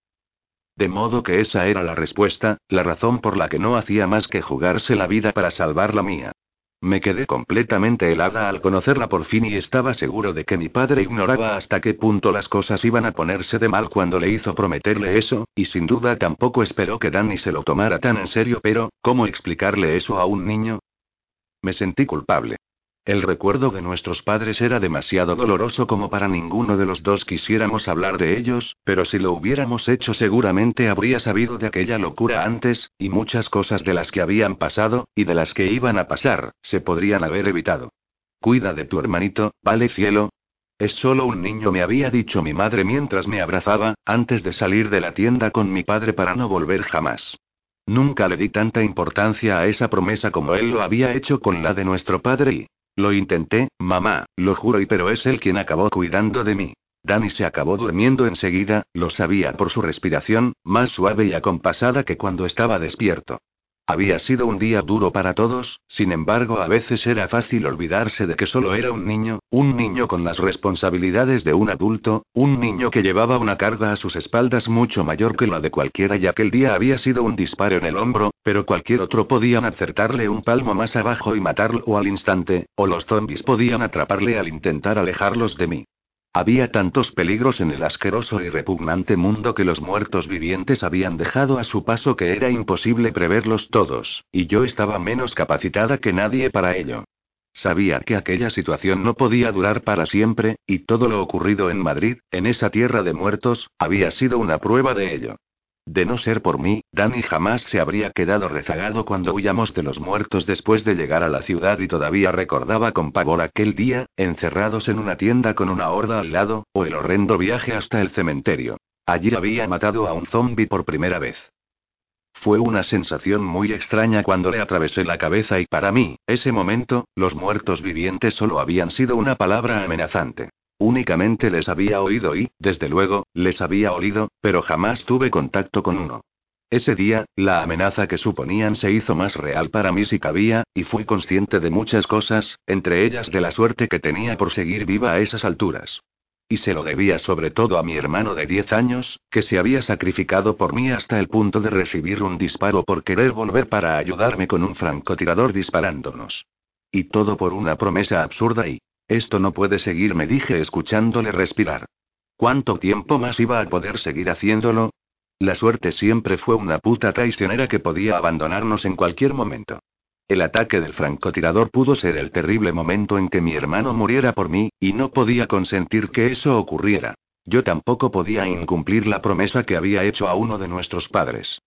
De modo que esa era la respuesta, la razón por la que no hacía más que jugarse la vida para salvar la mía. Me quedé completamente helada al conocerla por fin y estaba seguro de que mi padre ignoraba hasta qué punto las cosas iban a ponerse de mal cuando le hizo prometerle eso, y sin duda tampoco esperó que Danny se lo tomara tan en serio, pero, ¿cómo explicarle eso a un niño? Me sentí culpable. El recuerdo de nuestros padres era demasiado doloroso como para ninguno de los dos quisiéramos hablar de ellos, pero si lo hubiéramos hecho seguramente habría sabido de aquella locura antes, y muchas cosas de las que habían pasado, y de las que iban a pasar, se podrían haber evitado. Cuida de tu hermanito, vale cielo. Es solo un niño, me había dicho mi madre mientras me abrazaba, antes de salir de la tienda con mi padre para no volver jamás. Nunca le di tanta importancia a esa promesa como él lo había hecho con la de nuestro padre y, lo intenté, mamá, lo juro y pero es él quien acabó cuidando de mí. Danny se acabó durmiendo enseguida, lo sabía por su respiración, más suave y acompasada que cuando estaba despierto. Había sido un día duro para todos, sin embargo a veces era fácil olvidarse de que solo era un niño, un niño con las responsabilidades de un adulto, un niño que llevaba una carga a sus espaldas mucho mayor que la de cualquiera y aquel día había sido un disparo en el hombro, pero cualquier otro podían acertarle un palmo más abajo y matarlo al instante, o los zombies podían atraparle al intentar alejarlos de mí. Había tantos peligros en el asqueroso y repugnante mundo que los muertos vivientes habían dejado a su paso que era imposible preverlos todos, y yo estaba menos capacitada que nadie para ello. Sabía que aquella situación no podía durar para siempre, y todo lo ocurrido en Madrid, en esa tierra de muertos, había sido una prueba de ello. De no ser por mí, Danny jamás se habría quedado rezagado cuando huyamos de los muertos después de llegar a la ciudad y todavía recordaba con pavor aquel día, encerrados en una tienda con una horda al lado, o el horrendo viaje hasta el cementerio. Allí había matado a un zombi por primera vez. Fue una sensación muy extraña cuando le atravesé la cabeza y para mí, ese momento, los muertos vivientes solo habían sido una palabra amenazante. Únicamente les había oído y, desde luego, les había olido, pero jamás tuve contacto con uno. Ese día, la amenaza que suponían se hizo más real para mí si cabía, y fui consciente de muchas cosas, entre ellas de la suerte que tenía por seguir viva a esas alturas. Y se lo debía sobre todo a mi hermano de 10 años, que se había sacrificado por mí hasta el punto de recibir un disparo por querer volver para ayudarme con un francotirador disparándonos. Y todo por una promesa absurda y, esto no puede seguir, me dije escuchándole respirar. ¿Cuánto tiempo más iba a poder seguir haciéndolo? La suerte siempre fue una puta traicionera que podía abandonarnos en cualquier momento. El ataque del francotirador pudo ser el terrible momento en que mi hermano muriera por mí, y no podía consentir que eso ocurriera. Yo tampoco podía incumplir la promesa que había hecho a uno de nuestros padres.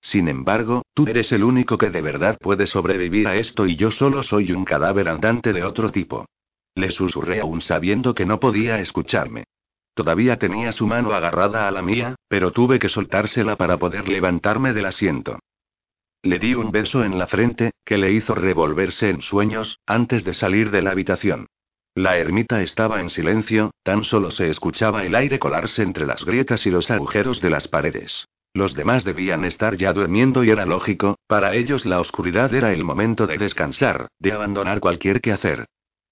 Sin embargo, tú eres el único que de verdad puede sobrevivir a esto y yo solo soy un cadáver andante de otro tipo. Le susurré aún sabiendo que no podía escucharme. Todavía tenía su mano agarrada a la mía, pero tuve que soltársela para poder levantarme del asiento. Le di un beso en la frente, que le hizo revolverse en sueños, antes de salir de la habitación. La ermita estaba en silencio, tan solo se escuchaba el aire colarse entre las grietas y los agujeros de las paredes. Los demás debían estar ya durmiendo y era lógico, para ellos la oscuridad era el momento de descansar, de abandonar cualquier quehacer.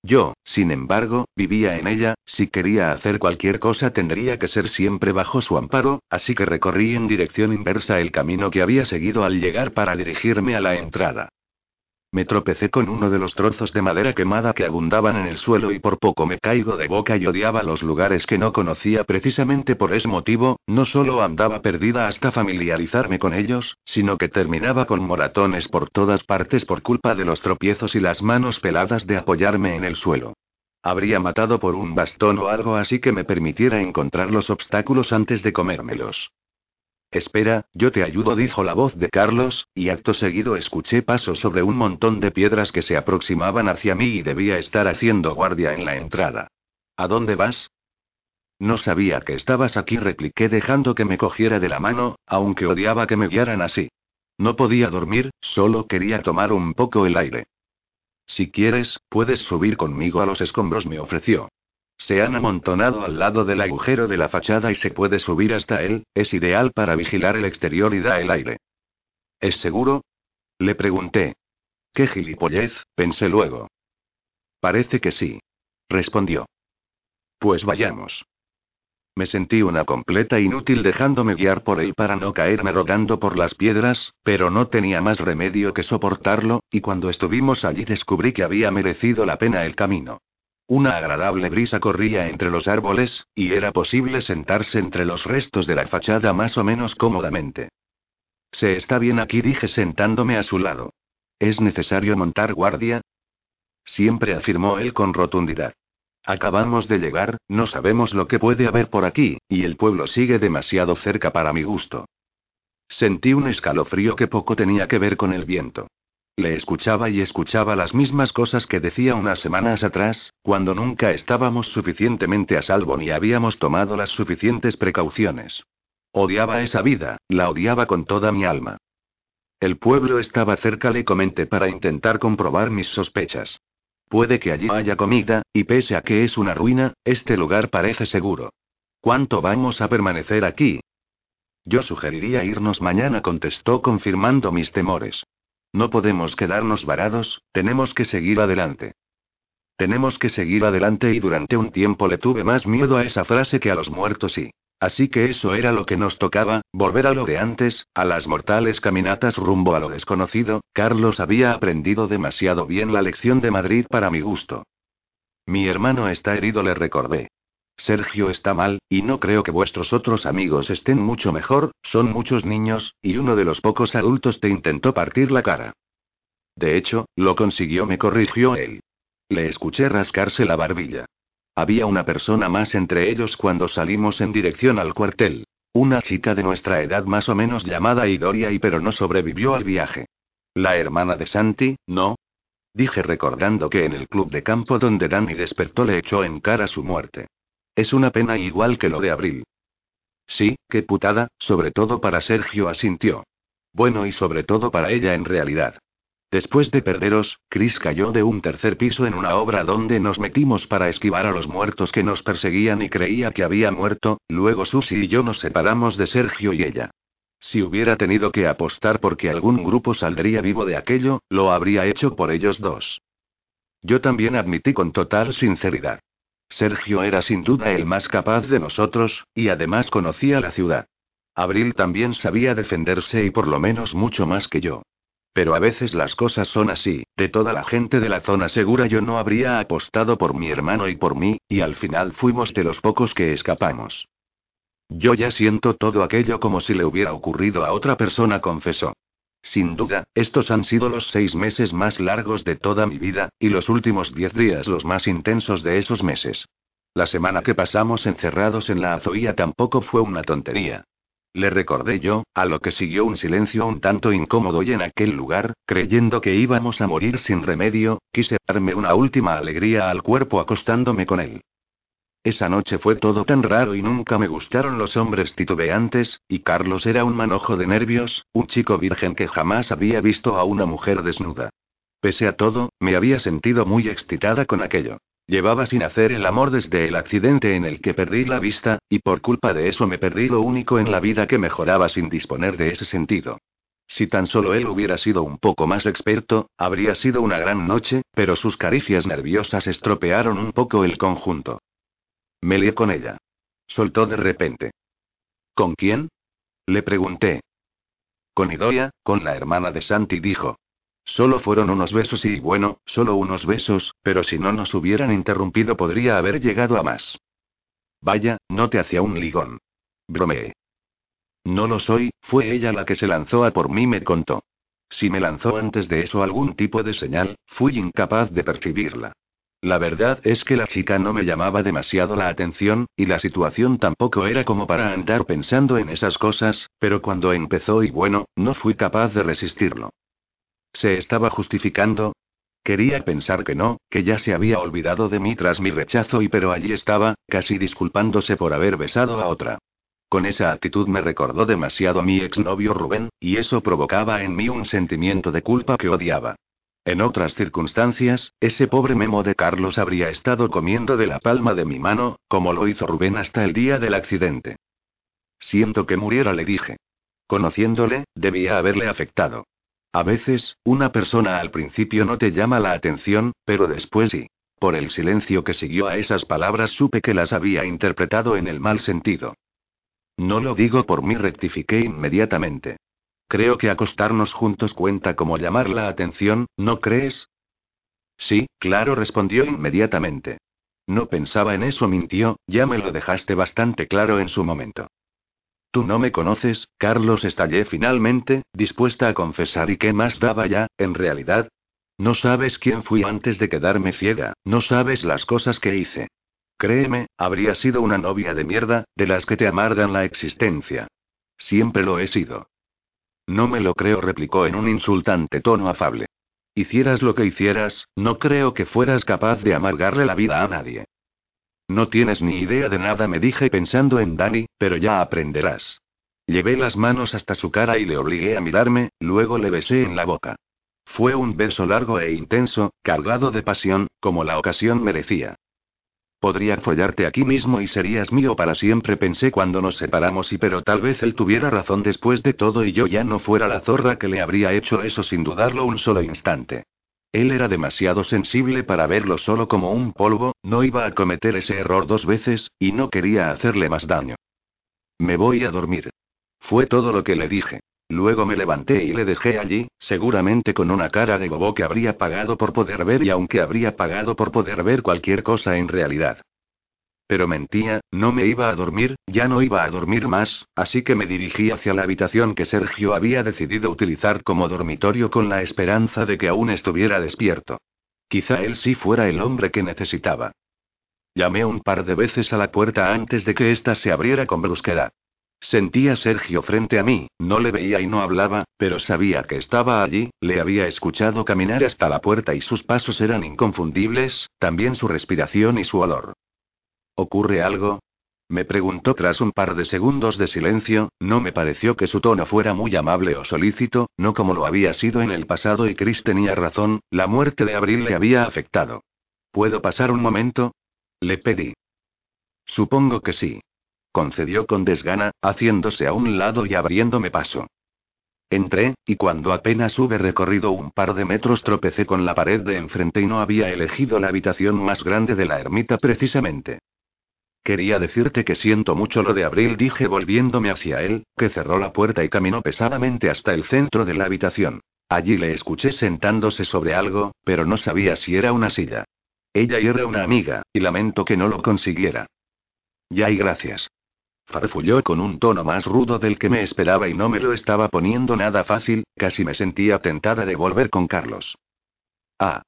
Yo, sin embargo, vivía en ella, si quería hacer cualquier cosa tendría que ser siempre bajo su amparo, así que recorrí en dirección inversa el camino que había seguido al llegar para dirigirme a la entrada. Me tropecé con uno de los trozos de madera quemada que abundaban en el suelo y por poco me caigo de boca y odiaba los lugares que no conocía precisamente por ese motivo, no solo andaba perdida hasta familiarizarme con ellos, sino que terminaba con moratones por todas partes por culpa de los tropiezos y las manos peladas de apoyarme en el suelo. Habría matado por un bastón o algo así que me permitiera encontrar los obstáculos antes de comérmelos. Espera, yo te ayudo, dijo la voz de Carlos, y acto seguido escuché pasos sobre un montón de piedras que se aproximaban hacia mí y debía estar haciendo guardia en la entrada. ¿A dónde vas? No sabía que estabas aquí, repliqué dejando que me cogiera de la mano, aunque odiaba que me guiaran así. No podía dormir, solo quería tomar un poco el aire. Si quieres, puedes subir conmigo a los escombros, me ofreció. Se han amontonado al lado del agujero de la fachada y se puede subir hasta él, es ideal para vigilar el exterior y da el aire. ¿Es seguro? Le pregunté. Qué gilipollez, pensé luego. Parece que sí. Respondió. Pues vayamos. Me sentí una completa inútil dejándome guiar por él para no caerme rodando por las piedras, pero no tenía más remedio que soportarlo, y cuando estuvimos allí descubrí que había merecido la pena el camino. Una agradable brisa corría entre los árboles, y era posible sentarse entre los restos de la fachada más o menos cómodamente. Se está bien aquí, dije sentándome a su lado. ¿Es necesario montar guardia? Siempre afirmó él con rotundidad. Acabamos de llegar, no sabemos lo que puede haber por aquí, y el pueblo sigue demasiado cerca para mi gusto. Sentí un escalofrío que poco tenía que ver con el viento. Le escuchaba y escuchaba las mismas cosas que decía unas semanas atrás, cuando nunca estábamos suficientemente a salvo ni habíamos tomado las suficientes precauciones. Odiaba esa vida, la odiaba con toda mi alma. El pueblo estaba cerca, le comenté para intentar comprobar mis sospechas. Puede que allí haya comida, y pese a que es una ruina, este lugar parece seguro. ¿Cuánto vamos a permanecer aquí? Yo sugeriría irnos mañana, contestó confirmando mis temores. No podemos quedarnos varados, tenemos que seguir adelante. Tenemos que seguir adelante y durante un tiempo le tuve más miedo a esa frase que a los muertos y... Así que eso era lo que nos tocaba, volver a lo de antes, a las mortales caminatas rumbo a lo desconocido. Carlos había aprendido demasiado bien la lección de Madrid para mi gusto. Mi hermano está herido, le recordé. Sergio está mal, y no creo que vuestros otros amigos estén mucho mejor, son muchos niños, y uno de los pocos adultos te intentó partir la cara. De hecho, lo consiguió, me corrigió él. Le escuché rascarse la barbilla. Había una persona más entre ellos cuando salimos en dirección al cuartel. Una chica de nuestra edad más o menos llamada Idoria y pero no sobrevivió al viaje. La hermana de Santi, ¿no? Dije recordando que en el club de campo donde Danny despertó le echó en cara su muerte. Es una pena igual que lo de Abril. Sí, qué putada, sobre todo para Sergio asintió. Bueno y sobre todo para ella en realidad. Después de perderos, Chris cayó de un tercer piso en una obra donde nos metimos para esquivar a los muertos que nos perseguían y creía que había muerto, luego Susie y yo nos separamos de Sergio y ella. Si hubiera tenido que apostar porque algún grupo saldría vivo de aquello, lo habría hecho por ellos dos. Yo también admití con total sinceridad. Sergio era sin duda el más capaz de nosotros, y además conocía la ciudad. Abril también sabía defenderse y por lo menos mucho más que yo. Pero a veces las cosas son así, de toda la gente de la zona segura yo no habría apostado por mi hermano y por mí, y al final fuimos de los pocos que escapamos. Yo ya siento todo aquello como si le hubiera ocurrido a otra persona, confesó. Sin duda, estos han sido los seis meses más largos de toda mi vida, y los últimos diez días los más intensos de esos meses. La semana que pasamos encerrados en la azoía tampoco fue una tontería. Le recordé yo, a lo que siguió un silencio un tanto incómodo y en aquel lugar, creyendo que íbamos a morir sin remedio, quise darme una última alegría al cuerpo acostándome con él. Esa noche fue todo tan raro y nunca me gustaron los hombres titubeantes, y Carlos era un manojo de nervios, un chico virgen que jamás había visto a una mujer desnuda. Pese a todo, me había sentido muy excitada con aquello. Llevaba sin hacer el amor desde el accidente en el que perdí la vista, y por culpa de eso me perdí lo único en la vida que mejoraba sin disponer de ese sentido. Si tan solo él hubiera sido un poco más experto, habría sido una gran noche, pero sus caricias nerviosas estropearon un poco el conjunto. Me lié con ella. Soltó de repente. ¿Con quién? Le pregunté. Con Idoia, con la hermana de Santi, dijo. Solo fueron unos besos y bueno, solo unos besos, pero si no nos hubieran interrumpido podría haber llegado a más. Vaya, no te hacía un ligón. Bromeé. No lo soy, fue ella la que se lanzó a por mí, me contó. Si me lanzó antes de eso algún tipo de señal, fui incapaz de percibirla. La verdad es que la chica no me llamaba demasiado la atención, y la situación tampoco era como para andar pensando en esas cosas, pero cuando empezó y bueno, no fui capaz de resistirlo. ¿Se estaba justificando? Quería pensar que no, que ya se había olvidado de mí tras mi rechazo y pero allí estaba, casi disculpándose por haber besado a otra. Con esa actitud me recordó demasiado a mi exnovio Rubén, y eso provocaba en mí un sentimiento de culpa que odiaba. En otras circunstancias, ese pobre memo de Carlos habría estado comiendo de la palma de mi mano, como lo hizo Rubén hasta el día del accidente. Siento que muriera, le dije. Conociéndole, debía haberle afectado. A veces, una persona al principio no te llama la atención, pero después sí. Por el silencio que siguió a esas palabras supe que las había interpretado en el mal sentido. No lo digo por mí, rectifiqué inmediatamente. Creo que acostarnos juntos cuenta como llamar la atención, ¿no crees? Sí, claro, respondió inmediatamente. No pensaba en eso, mintió, ya me lo dejaste bastante claro en su momento. Tú no me conoces, Carlos, estallé finalmente, dispuesta a confesar y qué más daba ya, en realidad. No sabes quién fui antes de quedarme ciega, no sabes las cosas que hice. Créeme, habría sido una novia de mierda, de las que te amargan la existencia. Siempre lo he sido. No me lo creo, replicó en un insultante tono afable. Hicieras lo que hicieras, no creo que fueras capaz de amargarle la vida a nadie. No tienes ni idea de nada, me dije pensando en Dani, pero ya aprenderás. Llevé las manos hasta su cara y le obligué a mirarme, luego le besé en la boca. Fue un beso largo e intenso, cargado de pasión, como la ocasión merecía. Podría follarte aquí mismo y serías mío para siempre, pensé cuando nos separamos y pero tal vez él tuviera razón después de todo y yo ya no fuera la zorra que le habría hecho eso sin dudarlo un solo instante. Él era demasiado sensible para verlo solo como un polvo, no iba a cometer ese error dos veces, y no quería hacerle más daño. Me voy a dormir. Fue todo lo que le dije. Luego me levanté y le dejé allí, seguramente con una cara de bobo que habría pagado por poder ver y aunque habría pagado por poder ver cualquier cosa en realidad. Pero mentía, no me iba a dormir, ya no iba a dormir más, así que me dirigí hacia la habitación que Sergio había decidido utilizar como dormitorio con la esperanza de que aún estuviera despierto. Quizá él sí fuera el hombre que necesitaba. Llamé un par de veces a la puerta antes de que ésta se abriera con brusquedad. Sentía a Sergio frente a mí, no le veía y no hablaba, pero sabía que estaba allí, le había escuchado caminar hasta la puerta y sus pasos eran inconfundibles, también su respiración y su olor. ¿Ocurre algo? Me preguntó tras un par de segundos de silencio, no me pareció que su tono fuera muy amable o solícito, no como lo había sido en el pasado y Chris tenía razón, la muerte de Abril le había afectado. ¿Puedo pasar un momento? Le pedí. Supongo que sí concedió con desgana, haciéndose a un lado y abriéndome paso. Entré, y cuando apenas hube recorrido un par de metros tropecé con la pared de enfrente y no había elegido la habitación más grande de la ermita precisamente. Quería decirte que siento mucho lo de Abril, dije volviéndome hacia él, que cerró la puerta y caminó pesadamente hasta el centro de la habitación. Allí le escuché sentándose sobre algo, pero no sabía si era una silla. Ella era una amiga, y lamento que no lo consiguiera. Ya y gracias. Farfulló con un tono más rudo del que me esperaba y no me lo estaba poniendo nada fácil, casi me sentía tentada de volver con Carlos. Ah.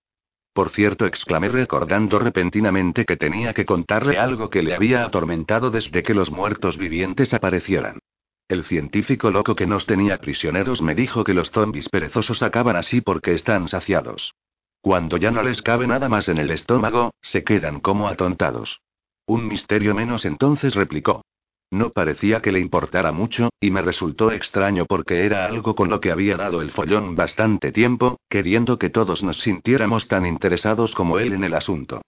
Por cierto, exclamé recordando repentinamente que tenía que contarle algo que le había atormentado desde que los muertos vivientes aparecieran. El científico loco que nos tenía prisioneros me dijo que los zombis perezosos acaban así porque están saciados. Cuando ya no les cabe nada más en el estómago, se quedan como atontados. Un misterio menos entonces replicó. No parecía que le importara mucho, y me resultó extraño porque era algo con lo que había dado el follón bastante tiempo, queriendo que todos nos sintiéramos tan interesados como él en el asunto.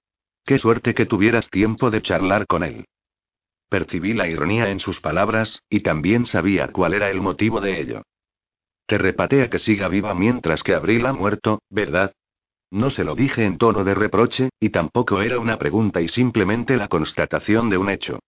Qué suerte que tuvieras tiempo de charlar con él. Percibí la ironía en sus palabras, y también sabía cuál era el motivo de ello. Te repatea que siga viva mientras que Abril ha muerto, ¿verdad? No se lo dije en tono de reproche, y tampoco era una pregunta y simplemente la constatación de un hecho.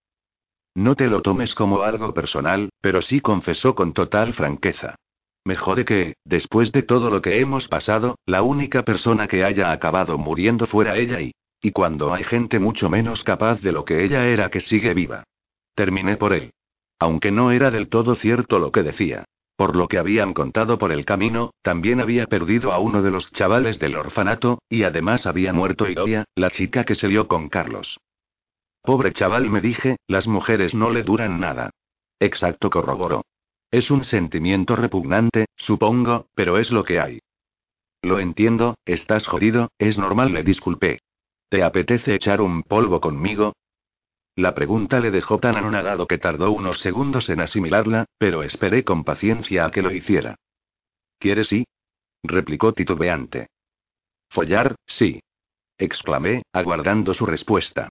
No te lo tomes como algo personal, pero sí confesó con total franqueza. Me jode que, después de todo lo que hemos pasado, la única persona que haya acabado muriendo fuera ella y... Y cuando hay gente mucho menos capaz de lo que ella era que sigue viva. Terminé por él. Aunque no era del todo cierto lo que decía. Por lo que habían contado por el camino, también había perdido a uno de los chavales del orfanato, y además había muerto Iroia, la chica que se lió con Carlos. Pobre chaval, me dije, las mujeres no le duran nada. Exacto, corroboró. Es un sentimiento repugnante, supongo, pero es lo que hay. Lo entiendo, estás jodido, es normal, le disculpé. ¿Te apetece echar un polvo conmigo? La pregunta le dejó tan anonadado que tardó unos segundos en asimilarla, pero esperé con paciencia a que lo hiciera. ¿Quieres sí? replicó titubeante. Follar, sí. exclamé, aguardando su respuesta.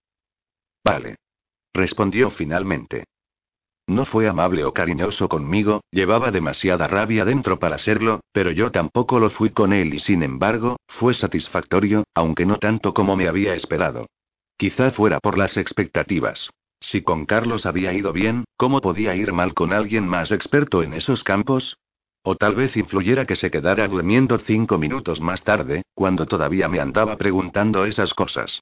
Vale. Respondió finalmente. No fue amable o cariñoso conmigo, llevaba demasiada rabia dentro para serlo, pero yo tampoco lo fui con él y sin embargo, fue satisfactorio, aunque no tanto como me había esperado. Quizá fuera por las expectativas. Si con Carlos había ido bien, ¿cómo podía ir mal con alguien más experto en esos campos? O tal vez influyera que se quedara durmiendo cinco minutos más tarde, cuando todavía me andaba preguntando esas cosas.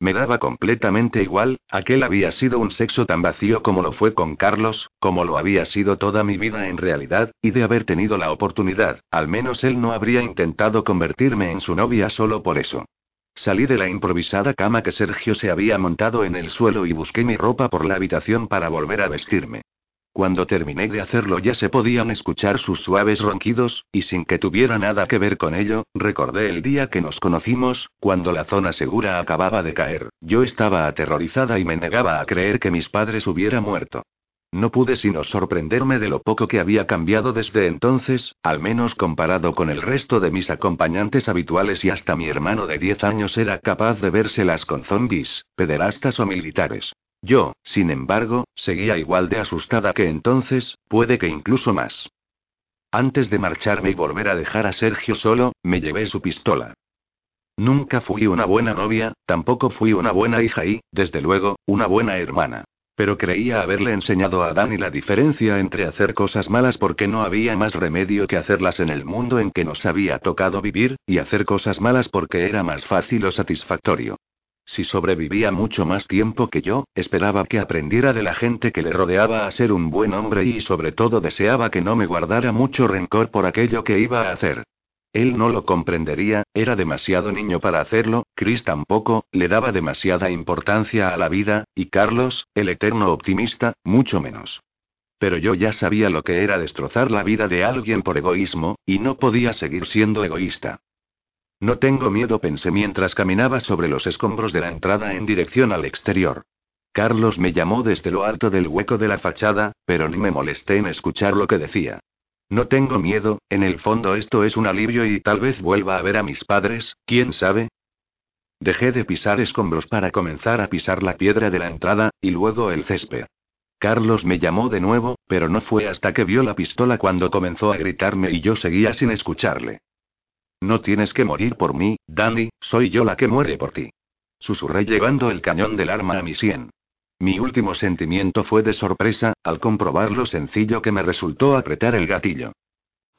Me daba completamente igual, aquel había sido un sexo tan vacío como lo fue con Carlos, como lo había sido toda mi vida en realidad, y de haber tenido la oportunidad, al menos él no habría intentado convertirme en su novia solo por eso. Salí de la improvisada cama que Sergio se había montado en el suelo y busqué mi ropa por la habitación para volver a vestirme. Cuando terminé de hacerlo ya se podían escuchar sus suaves ronquidos, y sin que tuviera nada que ver con ello, recordé el día que nos conocimos, cuando la zona segura acababa de caer. Yo estaba aterrorizada y me negaba a creer que mis padres hubieran muerto. No pude sino sorprenderme de lo poco que había cambiado desde entonces, al menos comparado con el resto de mis acompañantes habituales y hasta mi hermano de 10 años era capaz de vérselas con zombies, pederastas o militares. Yo, sin embargo, seguía igual de asustada que entonces, puede que incluso más. Antes de marcharme y volver a dejar a Sergio solo, me llevé su pistola. Nunca fui una buena novia, tampoco fui una buena hija y, desde luego, una buena hermana. Pero creía haberle enseñado a Dani la diferencia entre hacer cosas malas porque no había más remedio que hacerlas en el mundo en que nos había tocado vivir, y hacer cosas malas porque era más fácil o satisfactorio. Si sobrevivía mucho más tiempo que yo, esperaba que aprendiera de la gente que le rodeaba a ser un buen hombre y sobre todo deseaba que no me guardara mucho rencor por aquello que iba a hacer. Él no lo comprendería, era demasiado niño para hacerlo, Chris tampoco, le daba demasiada importancia a la vida, y Carlos, el eterno optimista, mucho menos. Pero yo ya sabía lo que era destrozar la vida de alguien por egoísmo, y no podía seguir siendo egoísta. No tengo miedo, pensé mientras caminaba sobre los escombros de la entrada en dirección al exterior. Carlos me llamó desde lo alto del hueco de la fachada, pero ni me molesté en escuchar lo que decía. No tengo miedo, en el fondo esto es un alivio y tal vez vuelva a ver a mis padres, quién sabe. Dejé de pisar escombros para comenzar a pisar la piedra de la entrada, y luego el césped. Carlos me llamó de nuevo, pero no fue hasta que vio la pistola cuando comenzó a gritarme y yo seguía sin escucharle. No tienes que morir por mí, Danny, soy yo la que muere por ti. Susurré llevando el cañón del arma a mi sien. Mi último sentimiento fue de sorpresa, al comprobar lo sencillo que me resultó apretar el gatillo.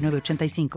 906985.